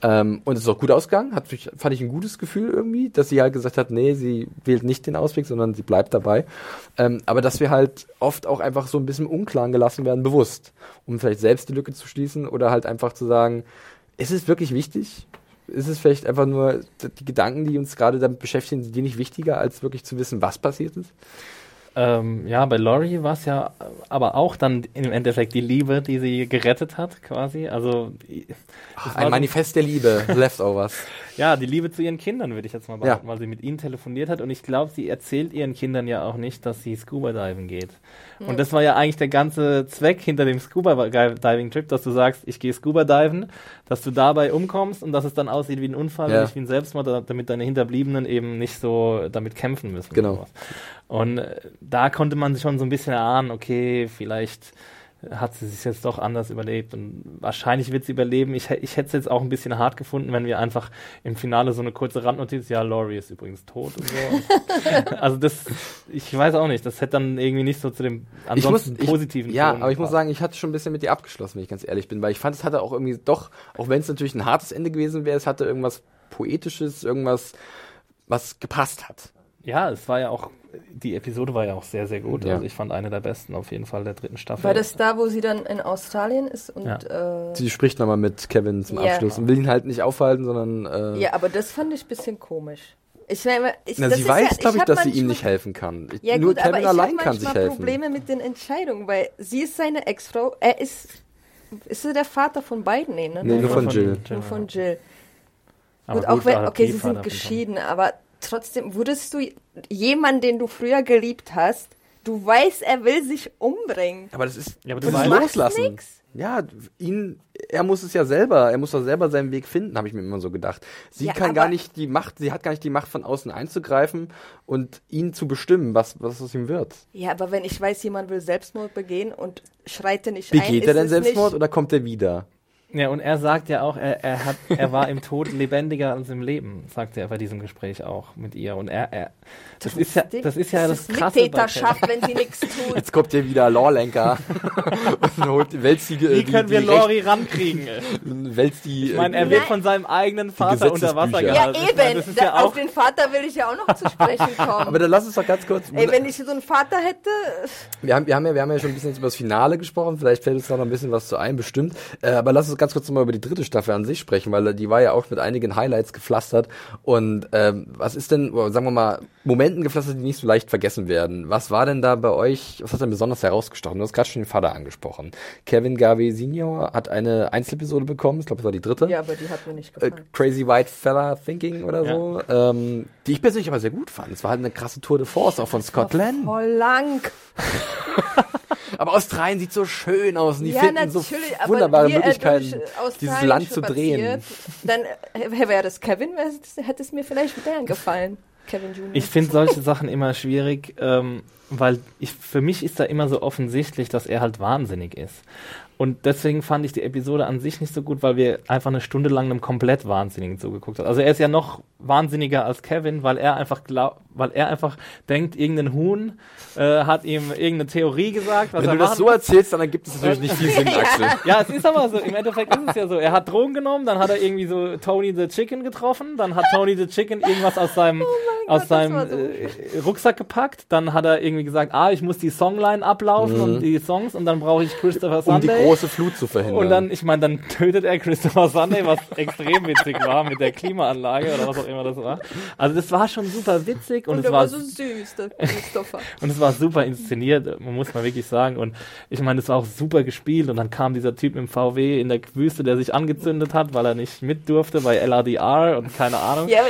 Ähm, und es ist auch gut ausgegangen, hat fand ich ein gutes Gefühl irgendwie, dass sie halt gesagt hat, nee, sie wählt nicht den Ausweg, sondern sie bleibt dabei. Ähm, aber dass wir halt oft auch einfach so ein bisschen unklaren gelassen werden, bewusst, um vielleicht selbst die Lücke zu schließen oder halt einfach zu sagen, ist es wirklich wichtig? Ist es vielleicht einfach nur die Gedanken, die uns gerade damit beschäftigen, sind die nicht wichtiger, als wirklich zu wissen, was passiert ist? Ähm, ja, bei Laurie war es ja aber auch dann im Endeffekt die Liebe, die sie gerettet hat, quasi. Also Ach, ein Manifest der Liebe, Leftovers. Ja, die Liebe zu ihren Kindern, würde ich jetzt mal behaupten, ja. weil sie mit ihnen telefoniert hat. Und ich glaube, sie erzählt ihren Kindern ja auch nicht, dass sie Scuba Diven geht. Mhm. Und das war ja eigentlich der ganze Zweck hinter dem Scuba Diving Trip, dass du sagst, ich gehe Scuba Diven, dass du dabei umkommst und dass es dann aussieht wie ein Unfall, ja. nicht wie ein Selbstmord, damit deine Hinterbliebenen eben nicht so damit kämpfen müssen. Genau. Und äh, da konnte man sich schon so ein bisschen erahnen, okay, vielleicht hat sie sich jetzt doch anders überlebt und wahrscheinlich wird sie überleben. Ich, ich hätte es jetzt auch ein bisschen hart gefunden, wenn wir einfach im Finale so eine kurze Randnotiz, ja, Laurie ist übrigens tot und so. also das, ich weiß auch nicht, das hätte dann irgendwie nicht so zu dem ansonsten muss, positiven ich, Ja, aber ich muss sagen, ich hatte schon ein bisschen mit dir abgeschlossen, wenn ich ganz ehrlich bin, weil ich fand, es hatte auch irgendwie doch, auch wenn es natürlich ein hartes Ende gewesen wäre, es hatte irgendwas Poetisches, irgendwas, was gepasst hat. Ja, es war ja auch die Episode war ja auch sehr, sehr gut. Ja. Also ich fand eine der besten auf jeden Fall der dritten Staffel. War das da, wo sie dann in Australien ist und ja. äh, sie spricht nochmal mit Kevin zum ja. Abschluss und will ihn halt nicht aufhalten, sondern äh, ja, aber das fand ich ein bisschen komisch. Ich, ich, Na, sie weiß, glaube ich, dass sie ihm nicht helfen kann. Ich, ja, nur gut, Kevin allein kann sich helfen. Ich habe Probleme mit den Entscheidungen, weil sie ist seine Ex-Frau. Er ist ist er der Vater von beiden? Nee, ne? nee nur, nur von, von Jill. Nur von Jill. Aber gut, auch wenn, okay, sie sind geschieden, aber trotzdem, würdest du jemanden, den du früher geliebt hast, du weißt, er will sich umbringen. Aber das ist, ja, aber du das loslassen. Nix. Ja, ihn, er muss es ja selber, er muss doch selber seinen Weg finden, habe ich mir immer so gedacht. Sie ja, kann gar nicht die Macht, sie hat gar nicht die Macht von außen einzugreifen und ihn zu bestimmen, was, was aus ihm wird. Ja, aber wenn ich weiß, jemand will Selbstmord begehen und schreite nicht Begeht ein. Begeht er denn Selbstmord oder kommt er wieder? Ja, und er sagt ja auch, er, er, hat, er war im Tod lebendiger als im Leben, sagt er bei diesem Gespräch auch mit ihr. Und er, er das ist ja das, ist ja das, das Krasse. Mittäterschaft, wenn sie nichts tut. Jetzt kommt ja wieder Lawlenker und holt, wälzt die, Wie können wir Lori rankriegen? wälzt die, ich meine, er wird von seinem eigenen Vater unter Wasser gehalten. Ja, eben. Meine, ja auf den Vater will ich ja auch noch zu sprechen kommen. Aber dann lass uns doch ganz kurz... Ey, wenn ich so einen Vater hätte... Wir haben, wir haben, ja, wir haben ja schon ein bisschen über das Finale gesprochen, vielleicht fällt uns noch ein bisschen was zu ein, bestimmt. Äh, aber lass uns ganz kurz nochmal über die dritte Staffel an sich sprechen, weil die war ja auch mit einigen Highlights gepflastert. Und ähm, was ist denn, sagen wir mal, Momenten gepflastert, die nicht so leicht vergessen werden. Was war denn da bei euch, was hat denn besonders herausgestochen? Du hast gerade schon den Vater angesprochen. Kevin Garvey Senior hat eine Einzelepisode bekommen, ich glaube, das war die dritte. Ja, aber die hat mir nicht gefallen. Äh, Crazy White Fella Thinking oder ja. so. Ähm, die ich persönlich aber sehr gut fand. Es war halt eine krasse Tour de Force auch von Scott Glenn. Voll lang. aber Australien sieht so schön aus und die ja, finden so wunderbare Möglichkeiten, dieses Land zu drehen. Dann äh, wäre das Kevin, hätte es mir vielleicht mit gefallen. Kevin Jr. Ich finde solche Sachen immer schwierig, ähm, weil ich, für mich ist da immer so offensichtlich, dass er halt wahnsinnig ist. Und deswegen fand ich die Episode an sich nicht so gut, weil wir einfach eine Stunde lang einem komplett Wahnsinnigen zugeguckt haben. Also er ist ja noch wahnsinniger als Kevin, weil er einfach glaub, weil er einfach denkt, irgendein Huhn äh, hat ihm irgendeine Theorie gesagt. Was Wenn er du das so erzählst, dann gibt es natürlich nicht viel Sinn, Axel. ja, es ist aber so. Im Endeffekt ist es ja so. Er hat Drogen genommen, dann hat er irgendwie so Tony the Chicken getroffen, dann hat Tony the Chicken irgendwas aus seinem, oh aus Gott, seinem so äh, Rucksack gepackt, dann hat er irgendwie gesagt, ah, ich muss die Songline ablaufen mhm. und die Songs und dann brauche ich Christopher Sunday. Große Flut zu verhindern. Und dann, ich meine, dann tötet er Christopher Sunday, was extrem witzig war mit der Klimaanlage oder was auch immer das war. Also das war schon super witzig und, und es war, war so süß, der Christopher. und es war super inszeniert, man muss mal wirklich sagen. Und ich meine, es war auch super gespielt und dann kam dieser Typ im VW in der Wüste, der sich angezündet hat, weil er nicht mit durfte bei LRDR und keine Ahnung. Ja,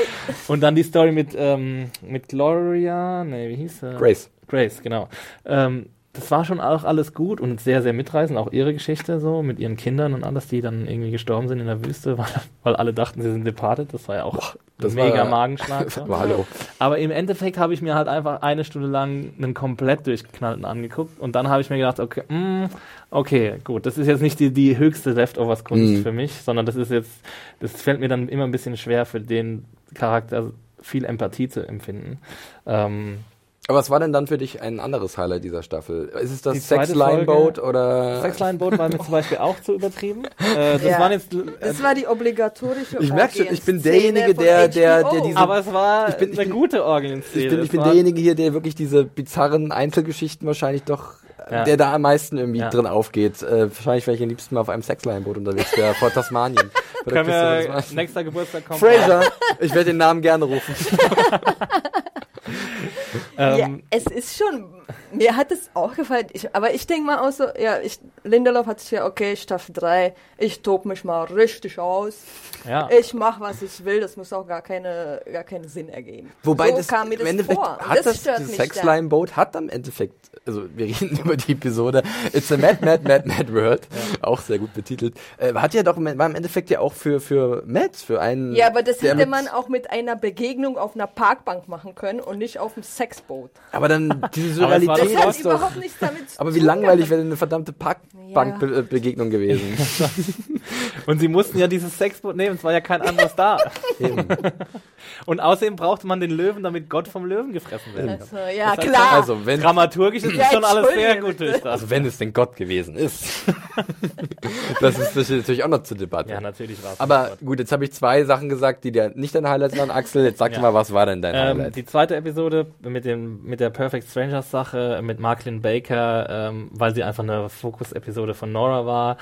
und dann die Story mit, ähm, mit Gloria, nee, wie hieß er? Grace. Grace, genau. Ähm, das war schon auch alles gut und sehr, sehr mitreißend, auch ihre Geschichte so mit ihren Kindern und alles, die dann irgendwie gestorben sind in der Wüste, weil, weil alle dachten, sie sind departed. Das war ja auch Das mega war- Magenschlag. So. Hallo. Aber im Endeffekt habe ich mir halt einfach eine Stunde lang einen komplett durchgeknallten angeguckt und dann habe ich mir gedacht, okay, mm, okay, gut, das ist jetzt nicht die, die höchste Leftovers-Kunst Mhm. für mich, sondern das ist jetzt, das fällt mir dann immer ein bisschen schwer für den Charakter viel Empathie zu empfinden. Ähm, Aber was war denn dann für dich ein anderes Highlight dieser Staffel? Ist es Die das zweite Sexline-Boat Folge- oder? Sexline-Boat war mir zum Beispiel auch zu übertrieben. Äh, das Ja. waren jetzt, äh, Das war die obligatorische Ich merk schon, ich bin derjenige, der- der- der diese- aber es war Ich bin- ich eine bin- gute Orgelszene. Ich bin, ich bin derjenige hier, der wirklich diese bizarren Einzelgeschichten wahrscheinlich doch, Ja. der da am meisten irgendwie Ja. drin aufgeht. Äh, wahrscheinlich wäre ich am liebsten mal auf einem Sexline-Boot unterwegs, der vor Tasmanien. Können wir nächster Geburtstag kommen? Fraser, ich werde den Namen gerne rufen. Ja, Ähm, es ist schon, mir hat es auch gefallen, ich, aber ich denke mal auch so, ja, ich, Lindelof hat sich ja, okay, Staffel 3, ich tob mich mal richtig aus, ja. ich mach, was ich will, das muss auch gar, keine, gar keinen Sinn ergeben. Wobei so das kam mir im das Endeffekt vor. Hat das, stört dieses mich dann. Sexline-Boat hat am Endeffekt, also wir reden über die Episode, It's a Mad, Mad, Mad, Mad World, auch sehr gut betitelt, äh, hat ja doch, im- war im Endeffekt ja auch für, für Matt, für einen... Ja, aber das hätte man auch mit einer Begegnung auf einer Parkbank machen können und nicht auf dem Sexboot. Aber dann, diese Aber Surrealität hat ist doch... überhaupt nichts damit zu Aber wie tun langweilig wäre denn eine verdammte Parkbankbegegnung gewesen? Und sie mussten ja dieses Sexboot nehmen, es war ja kein anderes da. Eben. Und außerdem brauchte man den Löwen, damit Gott vom Löwen gefressen werden kann. Also, ja, Das heißt, klar. Also wenn, Dramaturgisch ist Ja, das schon alles sehr gut durchdacht. also wenn es denn Gott gewesen ist. das ist natürlich auch noch zur Debatte. Ja, natürlich war es. Aber gut, jetzt habe ich zwei Sachen gesagt, die dir nicht deine Highlights waren, Axel. Jetzt sag Ja. dir mal, was war denn dein Ähm, Highlight? die zweite Episode mit dem mit der Perfect Strangers Sache mit Marklin Baker, ähm, weil sie einfach eine Fokus-Episode von Nora war,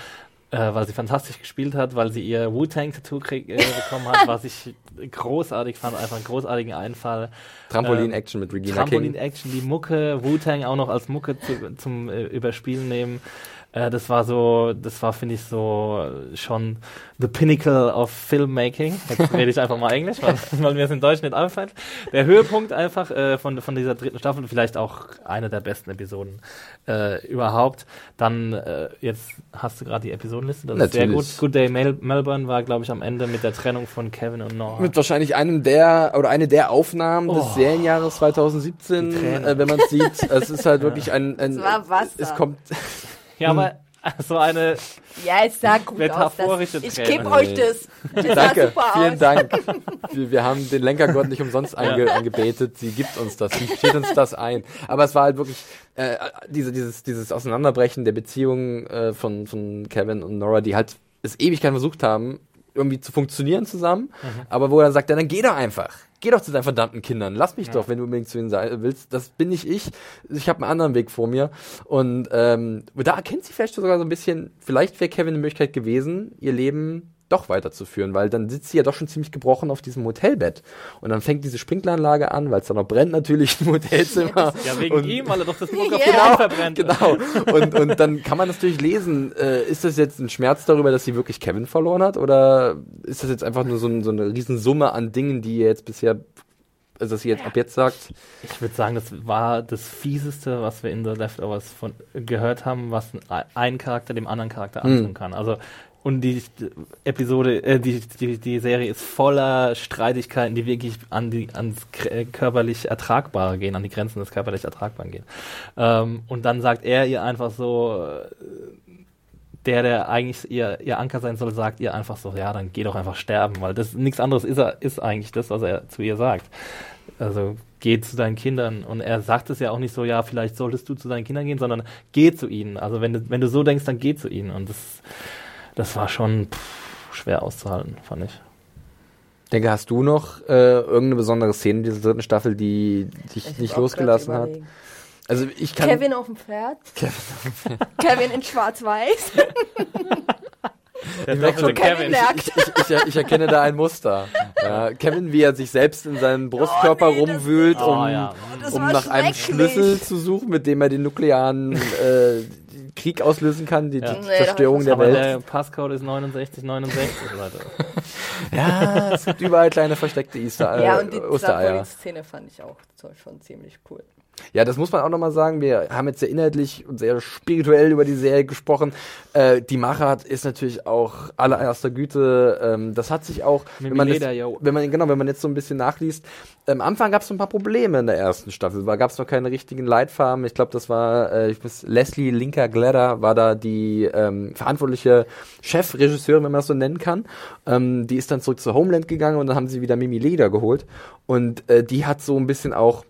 äh, weil sie fantastisch gespielt hat, weil sie ihr Wu-Tang Tattoo krieg, äh, bekommen hat, was ich großartig fand, einfach einen großartigen Einfall. Trampolin-Action mit Regina Trampolin King. Action, die Mucke, Wu-Tang auch noch als Mucke zu, zum äh, Überspielen nehmen. Äh, das war so, das war, finde ich, so äh, schon the pinnacle of filmmaking. Jetzt rede ich einfach mal Englisch, weil, weil mir es in Deutsch nicht auffällt. Der Höhepunkt einfach äh, von, von dieser dritten Staffel, vielleicht auch eine der besten Episoden äh, überhaupt. Dann, äh, jetzt hast du gerade die Episodenliste, das ist sehr gut. Natürlich. Good Day Mel Melbourne war, glaube ich, am Ende mit der Trennung von Kevin und Nora. Mit wahrscheinlich einem der oder eine der Aufnahmen des Oh. Serienjahres 2017, Die Tränen. äh, wenn man es sieht. Es ist halt wirklich ein, ein Es war Wasser. es kommt Ja, aber so eine Ja, es sah gut aus. Metaphorische Das, ich gebe euch das. Das sah Danke, super vielen aus. Dank. Wir, wir haben den Lenkergott nicht umsonst einge, angebetet. Sie gibt uns das, sie steht uns das ein. Aber es war halt wirklich äh, diese, dieses, dieses Auseinanderbrechen der Beziehung äh, von, von Kevin und Nora, die halt es Ewigkeit versucht haben, irgendwie zu funktionieren zusammen. Aber wo er dann sagt, ja, dann geh doch einfach. Geh doch zu deinen verdammten Kindern. Lass mich doch, wenn du unbedingt zu ihnen sein willst. Das bin nicht ich. Ich habe einen anderen Weg vor mir. Und ähm, da erkennt sie vielleicht sogar so ein bisschen, vielleicht wäre Kevin eine Möglichkeit gewesen, ihr Leben doch weiterzuführen, weil dann sitzt sie ja doch schon ziemlich gebrochen auf diesem Hotelbett. Und dann fängt diese Sprinkleranlage an, weil es dann noch brennt natürlich im Hotelzimmer. Ja, wegen und, ihm, weil er doch das auf Ja. den verbrennt. Genau. Und, und dann kann man das durchlesen. Äh, ist das jetzt ein Schmerz darüber, dass sie wirklich Kevin verloren hat? Oder ist das jetzt einfach nur so, ein, so eine Riesensumme an Dingen, die ihr jetzt bisher, also dass sie jetzt ab jetzt sagt, Ich würde sagen, das war das Fieseste, was wir in The Leftovers von, gehört haben, was ein, Charakter dem anderen Charakter Hm. antun kann. Also und die Episode, äh, die, die, die Serie ist voller Streitigkeiten, die wirklich an die ans äh, körperlich Ertragbare gehen, an die Grenzen des körperlich Ertragbaren gehen. Ähm, und dann sagt er ihr einfach so, äh, der, der eigentlich ihr, ihr Anker sein soll, sagt ihr einfach so, ja, dann geh doch einfach sterben, weil das nichts anderes ist, er, ist eigentlich das, was er zu ihr sagt. Also geh zu deinen Kindern. Und er sagt es ja auch nicht so, ja, vielleicht solltest du zu deinen Kindern gehen, sondern geh zu ihnen. Also wenn du, wenn du so denkst, dann geh zu ihnen. Und das, das war schon pff, schwer auszuhalten, fand ich. denke, hast du noch äh, irgendeine besondere Szene in dieser dritten Staffel, die dich Ich nicht losgelassen hat? Also ich kann. Kevin auf dem Pferd. Kevin in schwarz-weiß. Ich merk doppelte schon, Kevin merkt. Ich, ich, ich erkenne da ein Muster. Ja, Kevin, wie er sich selbst in seinem Brustkörper Oh, nee, rumwühlt, Oh, um, ja. Das um nach einem. Schlüssel zu suchen, mit dem er den nuklearen äh, Krieg auslösen kann, die, Ja. die Nee, Zerstörung der Aber Welt. der Passcode ist 6969, Leute. Ja, es gibt überall kleine versteckte Easter, äh, ja, und die Ostereier. Szene fand ich auch schon ziemlich cool. Ja, das muss man auch nochmal sagen. Wir haben jetzt sehr inhaltlich und sehr spirituell über die Serie gesprochen. Äh, die Machart ist natürlich auch allererster Güte. Ähm, das hat sich auch, wenn man, Mileda, jetzt, wenn man genau, wenn man jetzt so ein bisschen nachliest. Am Anfang gab es so ein paar Probleme in der ersten Staffel. Da gab es noch keine richtigen Leitfarben. Ich glaube, das war äh, ich weiß, Leslie Linker Gladder war da die ähm, verantwortliche Chefregisseurin, wenn man das so nennen kann. Ähm, die ist dann zurück zu Homeland gegangen und dann haben sie wieder Mimi Leder geholt. Und äh, die hat so ein bisschen auch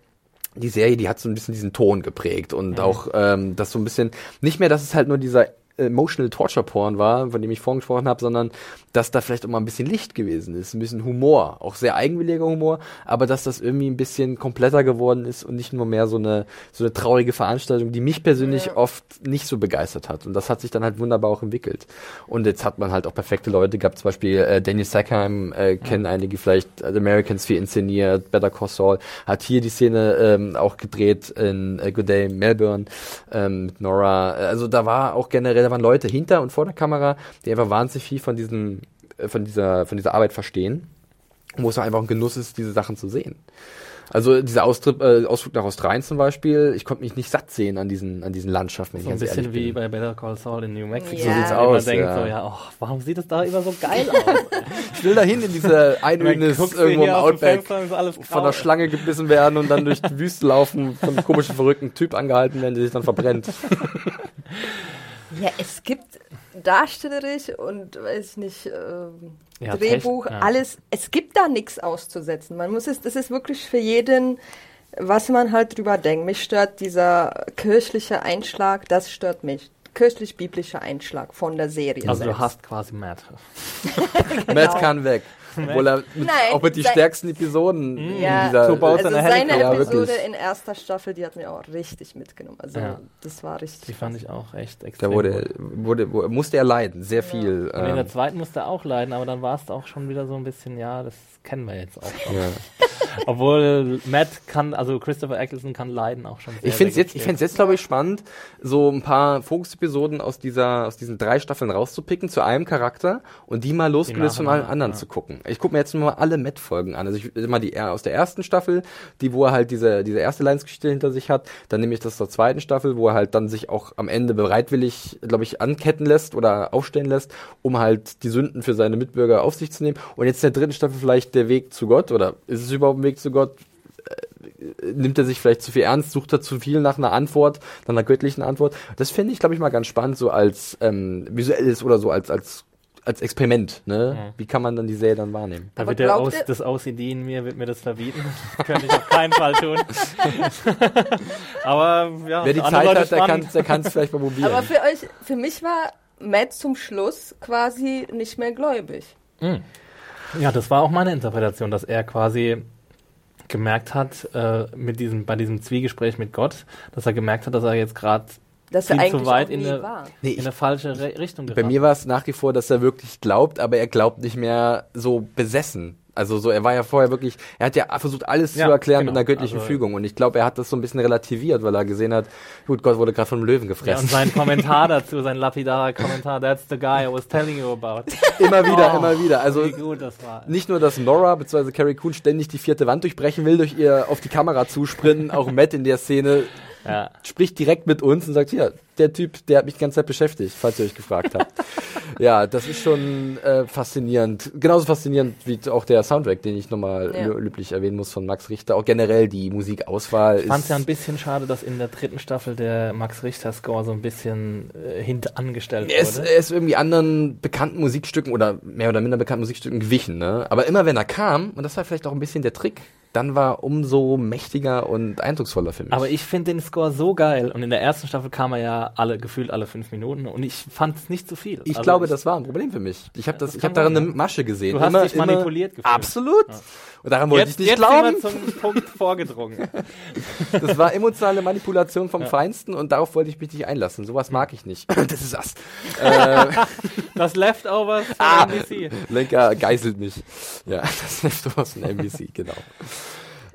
die Serie, die hat so ein bisschen diesen Ton geprägt und auch ähm, das so ein bisschen, nicht mehr, dass es halt nur dieser Emotional Torture Porn war, von dem ich vorhin gesprochen habe, sondern dass da vielleicht auch mal ein bisschen Licht gewesen ist, ein bisschen Humor, auch sehr eigenwilliger Humor, aber dass das irgendwie ein bisschen kompletter geworden ist und nicht nur mehr so eine so eine traurige Veranstaltung, die mich persönlich Ja. oft nicht so begeistert hat und das hat sich dann halt wunderbar auch entwickelt und jetzt hat man halt auch perfekte Leute gehabt, zum Beispiel äh, Daniel Sackheim äh, kennen einige vielleicht äh, The Americans viel inszeniert, Better Call Saul hat hier die Szene ähm, auch gedreht in äh, Good Day Melbourne ähm, mit Nora. Also da war auch generell, da waren Leute hinter und vor der Kamera, die einfach wahnsinnig viel von diesem, äh, von dieser, von dieser Arbeit verstehen. Wo es auch einfach ein Genuss ist, diese Sachen zu sehen. Also dieser Austrip, äh, Ausflug nach Australien zum Beispiel, ich konnte mich nicht satt sehen an diesen, an diesen Landschaften. So ein bisschen wie bei Better Call Saul in New Mexico. So sieht's aus, Man denkt ja. so, ja, oh, warum sieht es da immer so geil aus? Ich will dahin in diese Einödnis irgendwo im Outback. Von der Schlange gebissen werden und dann durch die Wüste laufen, von einem komischen, verrückten Typ angehalten werden, der sich dann verbrennt. Ja, es gibt darstellerisch und weiß nicht, ähm, Ja, Drehbuch, Techn- ja. alles. Es gibt da nichts auszusetzen. Man muss es, das ist wirklich für jeden, was man halt drüber denkt. Mich stört dieser kirchliche Einschlag, das stört mich. Kirchlich-biblischer Einschlag von der Serie. Also du selbst. hast quasi Matt. Matt kann weg. Obwohl er mit, Nein, auch mit die stärksten Episoden in Ja, dieser So baut also seine. Ja, Episode wirklich. in erster Staffel, die hat mir auch richtig mitgenommen. Also Ja. das war richtig. Die fand ich auch echt Da extrem wurde, gut. wurde, wo- musste er leiden, sehr viel. Und in der Ähm, zweiten musste er auch leiden, aber dann war es auch schon wieder so ein bisschen, ja, das kennen wir jetzt auch schon. ja. Obwohl Matt kann, also Christopher Eccleston kann leiden auch schon sehr, Ich finde es jetzt, ich find's jetzt glaube ich spannend, so ein paar Fokus-Episoden aus dieser, aus diesen drei Staffeln rauszupicken zu einem Charakter und die mal losgelöst von allen anderen ja. zu gucken. Ich gucke mir jetzt nur mal alle Matt-Folgen an. Also ich immer die aus der ersten Staffel, die wo er halt diese diese erste Leidensgeschichte hinter sich hat. Dann nehme ich das zur zweiten Staffel, wo er halt dann sich auch am Ende bereitwillig, glaube ich, anketten lässt oder aufstellen lässt, um halt die Sünden für seine Mitbürger auf sich zu nehmen. Und jetzt in der dritten Staffel vielleicht der Weg zu Gott oder ist es überhaupt ein Weg zu Gott? nimmt er sich vielleicht zu viel ernst, sucht er zu viel nach einer Antwort, nach einer göttlichen Antwort. Das finde ich, glaube ich, mal ganz spannend, so als ähm, visuelles oder so als als als Experiment. Ne? Wie kann man dann die Serie dann wahrnehmen? Da wird der aus, das in mir wird mir das verbieten. Das könnte ich auf keinen Fall tun. aber ja, Wer die Zeit Leute hat, der spannend. kann der kann es vielleicht mal probieren. Aber für euch, für mich war Matt zum Schluss quasi nicht mehr gläubig. Ja, das war auch meine Interpretation, dass er quasi gemerkt hat, äh, mit diesem, bei diesem Zwiegespräch mit Gott, dass er gemerkt hat, dass er jetzt gerade Dass er viel eigentlich zu weit in eine. Nee, in eine falsche Re Richtung Bei geraten. mir war es nach wie vor, dass er wirklich glaubt, aber er glaubt nicht mehr so besessen. Also so, er war ja vorher wirklich, er hat ja versucht alles Ja, zu erklären genau. mit einer göttlichen Also- Fügung und ich glaube, er hat das so ein bisschen relativiert, weil er gesehen hat, gut, Gott wurde gerade vom Löwen ja, gefressen. und sein Kommentar dazu, sein lapidarer Kommentar, that's the guy I was telling you about. immer wieder, Oh, immer wieder. Also Wie gut das war. nicht nur, dass Nora bzw. Carrie Coon ständig die vierte Wand durchbrechen will, durch ihr auf die Kamera zusprinten, auch Matt in der Szene Ja. spricht direkt mit uns und sagt, hier, der Typ, der hat mich die ganze Zeit beschäftigt, falls ihr euch gefragt habt. ja, das ist schon äh, faszinierend. Genauso faszinierend wie auch der Soundtrack, den ich nochmal Ja. lö- löblich erwähnen muss von Max Richter. Auch generell die Musikauswahl Ich fand es ja ein bisschen schade, dass in der dritten Staffel der Max Richter Score so ein bisschen äh, hintangestellt ist, wurde. er ist irgendwie anderen bekannten Musikstücken oder mehr oder minder bekannten Musikstücken gewichen, ne? Aber immer wenn er kam, und das war vielleicht auch ein bisschen der Trick, dann war umso mächtiger und eindrucksvoller für mich. Aber ich finde den Score so geil und in der ersten Staffel kam er ja alle gefühlt alle fünf Minuten und ich fand es nicht zu viel. Ich Also glaube, ich- das war ein Problem für mich. Ich habe das, das ich habe darin eine ja. Masche gesehen. Du hast dich manipuliert gefühlt. Absolut. Und daran wollte jetzt, ich nicht jetzt glauben. wir zum Punkt vorgedrungen. Das war emotionale Manipulation vom Feinsten und darauf wollte ich mich nicht einlassen. Sowas mag ich nicht. das ist das. Äh, Das Leftovers von Ah. NBC. Lenker geißelt mich. Ja, das sowas von NBC, genau.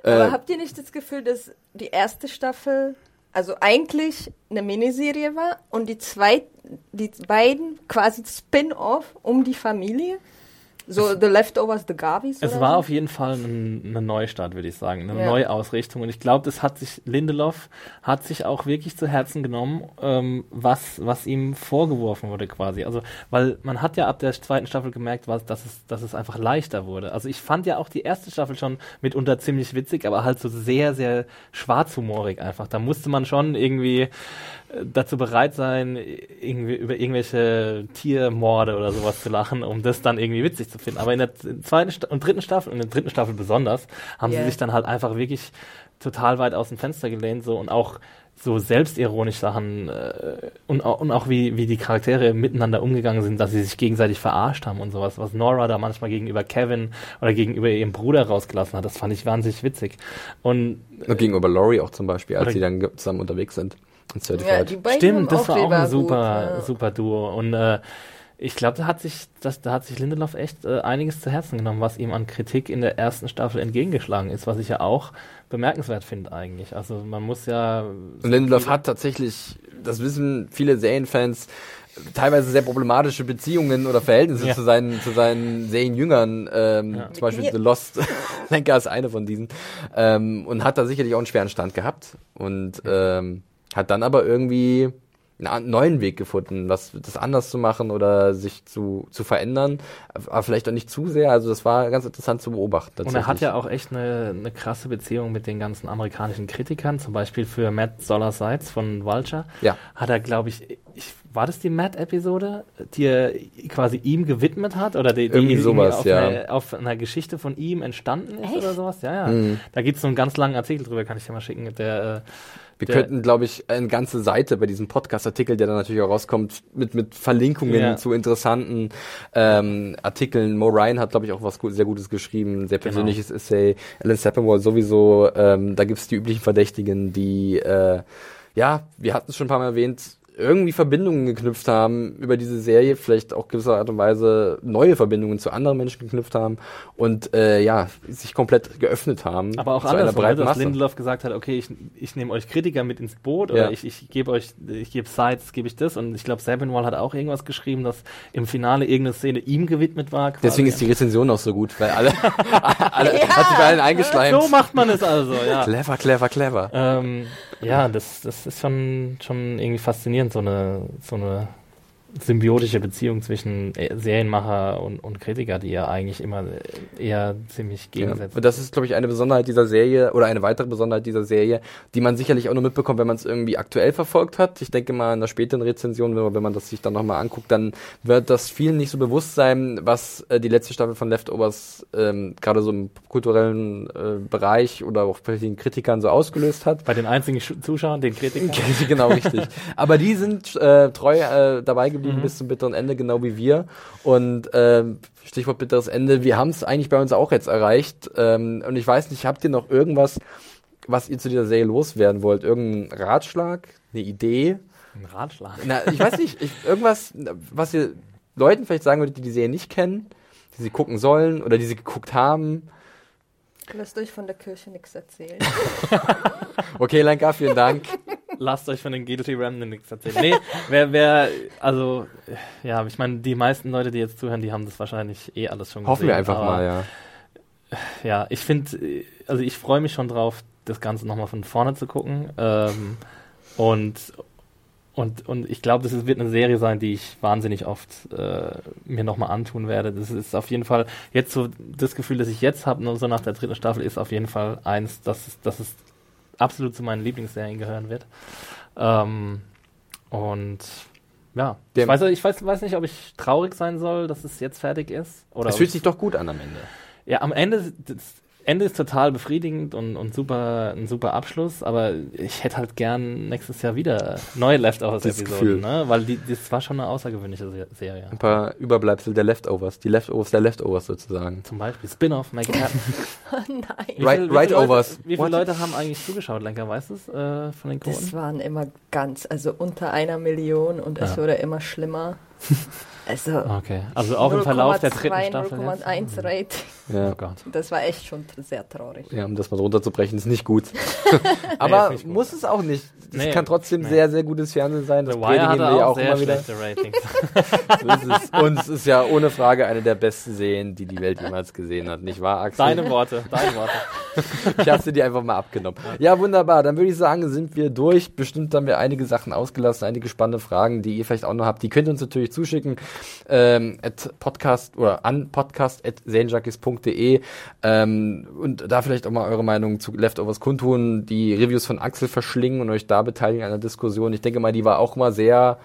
Aber Äh, habt ihr nicht das Gefühl, dass die erste Staffel also eigentlich eine Miniserie war und die zwei, die beiden quasi Spin-off um die Familie? So The Leftovers, The Garveys? Es war so? auf jeden Fall ein, eine Neustart, würde ich sagen, eine Ja. Neuausrichtung. Und ich glaube, das hat sich, Lindelof hat sich auch wirklich zu Herzen genommen, ähm, was, was ihm vorgeworfen wurde quasi. Also, weil man hat ja ab der zweiten Staffel gemerkt, was, dass, es, dass es einfach leichter wurde. Also ich fand ja auch die erste Staffel schon mitunter ziemlich witzig, aber halt so sehr, sehr schwarzhumorig einfach. Da musste man schon irgendwie dazu bereit sein, irgendwie über irgendwelche Tiermorde oder sowas zu lachen, um das dann irgendwie witzig zu finden. Aber in der zweiten Sta und dritten Staffel, und in der dritten Staffel besonders, haben Yeah. sie sich dann halt einfach wirklich total weit aus dem Fenster gelehnt so und auch so selbstironisch Sachen äh, und, und auch wie, wie die Charaktere miteinander umgegangen sind, dass sie sich gegenseitig verarscht haben und sowas, was Nora da manchmal gegenüber Kevin oder gegenüber ihrem Bruder rausgelassen hat, das fand ich wahnsinnig witzig. Und Und gegenüber Laurie auch zum Beispiel, als sie dann zusammen unterwegs sind. Ja, Certified. die beiden Stimmt, haben das war auch ein super, gut, ja. super Duo. Und äh, ich glaube, da hat sich, das, da hat sich Lindelof echt äh, einiges zu Herzen genommen, was ihm an Kritik in der ersten Staffel entgegengeschlagen ist, was ich ja auch bemerkenswert finde eigentlich. Also man muss ja. Und Lindelof hat tatsächlich, das wissen viele Serienfans, teilweise sehr problematische Beziehungen oder Verhältnisse Ja. zu seinen zu seinen Serienjüngern, ähm, Ja. zum Beispiel The. Lost Lenker ist eine von diesen ähm, und hat da sicherlich auch einen schweren Stand gehabt und ähm, hat dann aber irgendwie einen neuen Weg gefunden, was das anders zu machen oder sich zu, zu verändern, aber vielleicht auch nicht zu sehr. Also das war ganz interessant zu beobachten. Und er hat ja auch echt eine, eine krasse Beziehung mit den ganzen amerikanischen Kritikern, zum Beispiel für Matt Sides von Vulture. Ja. Hat er, glaube ich, ich, war das die Matt-Episode, die er quasi ihm gewidmet hat? Oder die, die Irgendwie sowas, auf, ja. eine, auf einer Geschichte von ihm entstanden ist Echt? oder sowas? Ja, ja. Mhm. Da gibt es so einen ganz langen Artikel drüber, kann ich dir mal schicken. Der, äh, Wir der- könnten, glaube ich, eine ganze Seite bei diesem Podcast-Artikel, der dann natürlich auch rauskommt, mit, mit Verlinkungen Ja. zu interessanten ähm, Artikeln. Mo Ryan hat, glaube ich, auch was gut, sehr Gutes geschrieben, sehr Genau. persönliches Essay. Alan Sepinwall sowieso. Ähm, da gibt's die üblichen Verdächtigen, die, äh, ja, wir hatten es schon ein paar Mal erwähnt, irgendwie Verbindungen geknüpft haben über diese Serie, vielleicht auch gewisser Art und Weise neue Verbindungen zu anderen Menschen geknüpft haben und äh, ja, sich komplett geöffnet haben. aber auch zu einer andersrum, ne, dass Masse. Lindelof gesagt hat, okay, ich, ich nehme euch Kritiker mit ins Boot oder Ja. ich, ich gebe euch, ich gebe Sides, gebe ich das. Und ich glaube, Sabinwall hat auch irgendwas geschrieben, dass im Finale irgendeine Szene ihm gewidmet war. quasi. Deswegen ist die Rezension auch so gut, weil alle, alle hat sich bei allen eingeschleimt. So macht man es also, ja. Clever, clever, clever. ähm, ja, das, das ist schon, schon irgendwie faszinierend, so eine, so eine symbiotische Beziehung zwischen äh, Serienmacher und, und Kritiker, die ja eigentlich immer äh, eher ziemlich Ja. gegensätzlich Und das ist, glaube ich, eine Besonderheit dieser Serie oder eine weitere Besonderheit dieser Serie, die man sicherlich auch nur mitbekommt, wenn man es irgendwie aktuell verfolgt hat. Ich denke mal in der späteren Rezension, wenn man, wenn man das sich dann nochmal anguckt, dann wird das vielen nicht so bewusst sein, was äh, die letzte Staffel von Leftovers ähm, gerade so im kulturellen äh, Bereich oder auch bei den Kritikern so ausgelöst hat. Bei den einzigen Sch- Zuschauern, den Kritikern. genau, richtig. Aber die sind äh, treu äh, dabei geblieben Mhm. bis zum bitteren Ende, genau wie wir. Und ähm, Stichwort bitteres Ende, wir haben es eigentlich bei uns auch jetzt erreicht. Ähm, und ich weiß nicht, habt ihr noch irgendwas, was ihr zu dieser Serie loswerden wollt? Irgendein Ratschlag, eine Idee? Ein Ratschlag. Na, ich weiß nicht, ich, irgendwas, was ihr Leuten vielleicht sagen würdet, die die Serie nicht kennen, die sie gucken sollen oder die sie geguckt haben. Lasst euch von der Kirche nichts erzählen. Okay, Lenka, vielen Dank. Lasst euch von den Guilty Remnant nichts erzählen. Nee, wer, wer, also, ja, ich meine, die meisten Leute, die jetzt zuhören, die haben das wahrscheinlich eh alles schon Hoffen wir gesehen, einfach mal, ja. Ja, ich finde, also ich freue mich schon drauf, das Ganze nochmal von vorne zu gucken. Ähm, und, und, und ich glaube, das wird eine Serie sein, die ich wahnsinnig oft äh, mir nochmal antun werde. Das ist auf jeden Fall, jetzt so das Gefühl, das ich jetzt habe, so nach der dritten Staffel, ist auf jeden Fall eins, dass dass es absolut zu meinen Lieblingsserien gehören wird. Ähm, und ja, Dem- ich, weiß, ich weiß, weiß nicht, ob ich traurig sein soll, dass es jetzt fertig ist. Oder Es fühlt ich- sich doch gut an am Ende. ja, am Ende, das Ende ist total befriedigend und, und super, ein super Abschluss, aber ich hätte halt gern nächstes Jahr wieder neue Das. Leftovers-Episoden, ne? Weil die, das war schon eine außergewöhnliche Se- Serie. Ein paar Überbleibsel der Leftovers, die Leftovers der Leftovers sozusagen. Zum Beispiel Spin-off, Make It Happen. Nein. Wie Right- viel- wie viele Leute- overs. Wie viele What? Leute haben eigentlich zugeschaut, Lenker? Weißt du es äh, von den Das Quoten? waren immer ganz, also unter einer Million und es Ja. wurde immer schlimmer. Also Okay, also auch im Verlauf der dritten 0,2, Staffel. jetzt? 0,1 Rating. Ja. Oh Gott. Das war echt schon sehr traurig. Ja, um das mal runterzubrechen, ist nicht gut. Nee, Aber ist nicht gut. muss es auch nicht. Es Nee, kann trotzdem nee. sehr, sehr gutes Fernsehen sein. Das predigen hatte wir ja auch, auch sehr immer wieder. So ist es. Und es ist ja ohne Frage eine der besten Serien, die die Welt jemals gesehen hat. Nicht wahr, Axel? Deine Worte, deine Worte. Ich habe sie dir einfach mal abgenommen. Ja, wunderbar. Dann würde ich sagen, sind wir durch. Bestimmt haben wir einige Sachen ausgelassen, einige spannende Fragen, die ihr vielleicht auch noch habt. Die könnt ihr uns natürlich zuschicken. Ähm, at podcast oder an podcast.zanejunkies.de ähm, und da vielleicht auch mal eure Meinung zu Leftovers kundtun, die Reviews von Axel verschlingen und euch da beteiligen an der Diskussion. Ich denke mal, die war auch mal sehr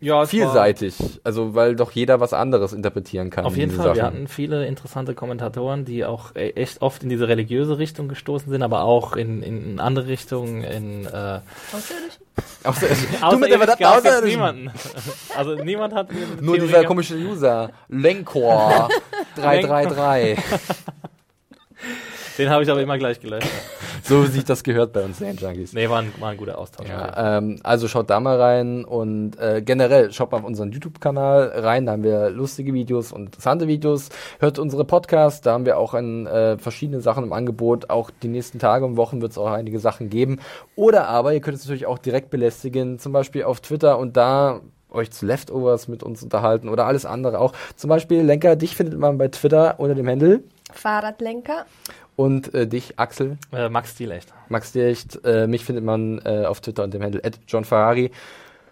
Ja, vielseitig. Also, weil doch jeder was anderes interpretieren kann. Auf jeden Fall, wir Sachen. hatten viele interessante Kommentatoren, die auch e- echt oft in diese religiöse Richtung gestoßen sind, aber auch in, in andere Richtungen, in äh, Außerirdischen? Außer, du mit der Außerirdischen. niemanden. Also niemand hat mir Nur Theorie dieser komische User. Lenkor 333. Den habe ich aber immer gleich gelöscht. So wie sich das gehört bei uns Sand Junkies. Nee, war ein, war ein guter Austausch. Ja, ähm, also schaut da mal rein und äh, generell schaut mal auf unseren YouTube-Kanal rein, da haben wir lustige Videos und interessante Videos. Hört unsere Podcasts, da haben wir auch ein, äh, verschiedene Sachen im Angebot. Auch die nächsten Tage und Wochen wird es auch einige Sachen geben. Oder aber ihr könnt es natürlich auch direkt belästigen, zum Beispiel auf Twitter und da euch zu Leftovers mit uns unterhalten oder alles andere auch. Zum Beispiel, Lenker, dich findet man bei Twitter unter dem Handle Fahrradlenker. Und äh, dich, Axel, Äh, Max Thiel echt. Max Dircht. Äh, mich findet man äh, auf Twitter unter dem Handle John Ferrari.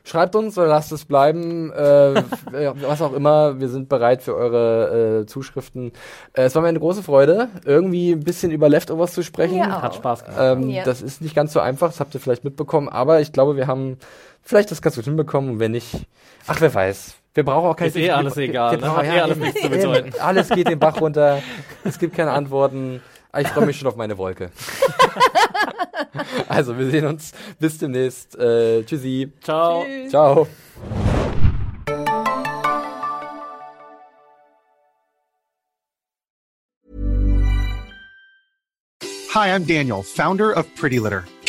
Schreibt uns oder lasst es bleiben, äh, ja, was auch immer. Wir sind bereit für eure äh, Zuschriften. Äh, es war mir eine große Freude, irgendwie ein bisschen über Leftovers zu sprechen. Ja. Hat Spaß gemacht. Ähm, Ja. Das ist nicht ganz so einfach, das habt ihr vielleicht mitbekommen, aber ich glaube, wir haben vielleicht das ganz gut hinbekommen und wenn nicht, ach, wer weiß. Wir brauchen auch kein Ist eh alles egal, ne? Hat eh alles eben, nichts zu bedeuten. Alles geht den Bach runter. Es gibt keine Antworten. Ah, Ich freue mich schon auf meine Wolke. also, wir sehen uns. Bis demnächst. Äh, tschüssi. Ciao. Ciao. Hi, I'm Daniel, founder of Pretty Litter.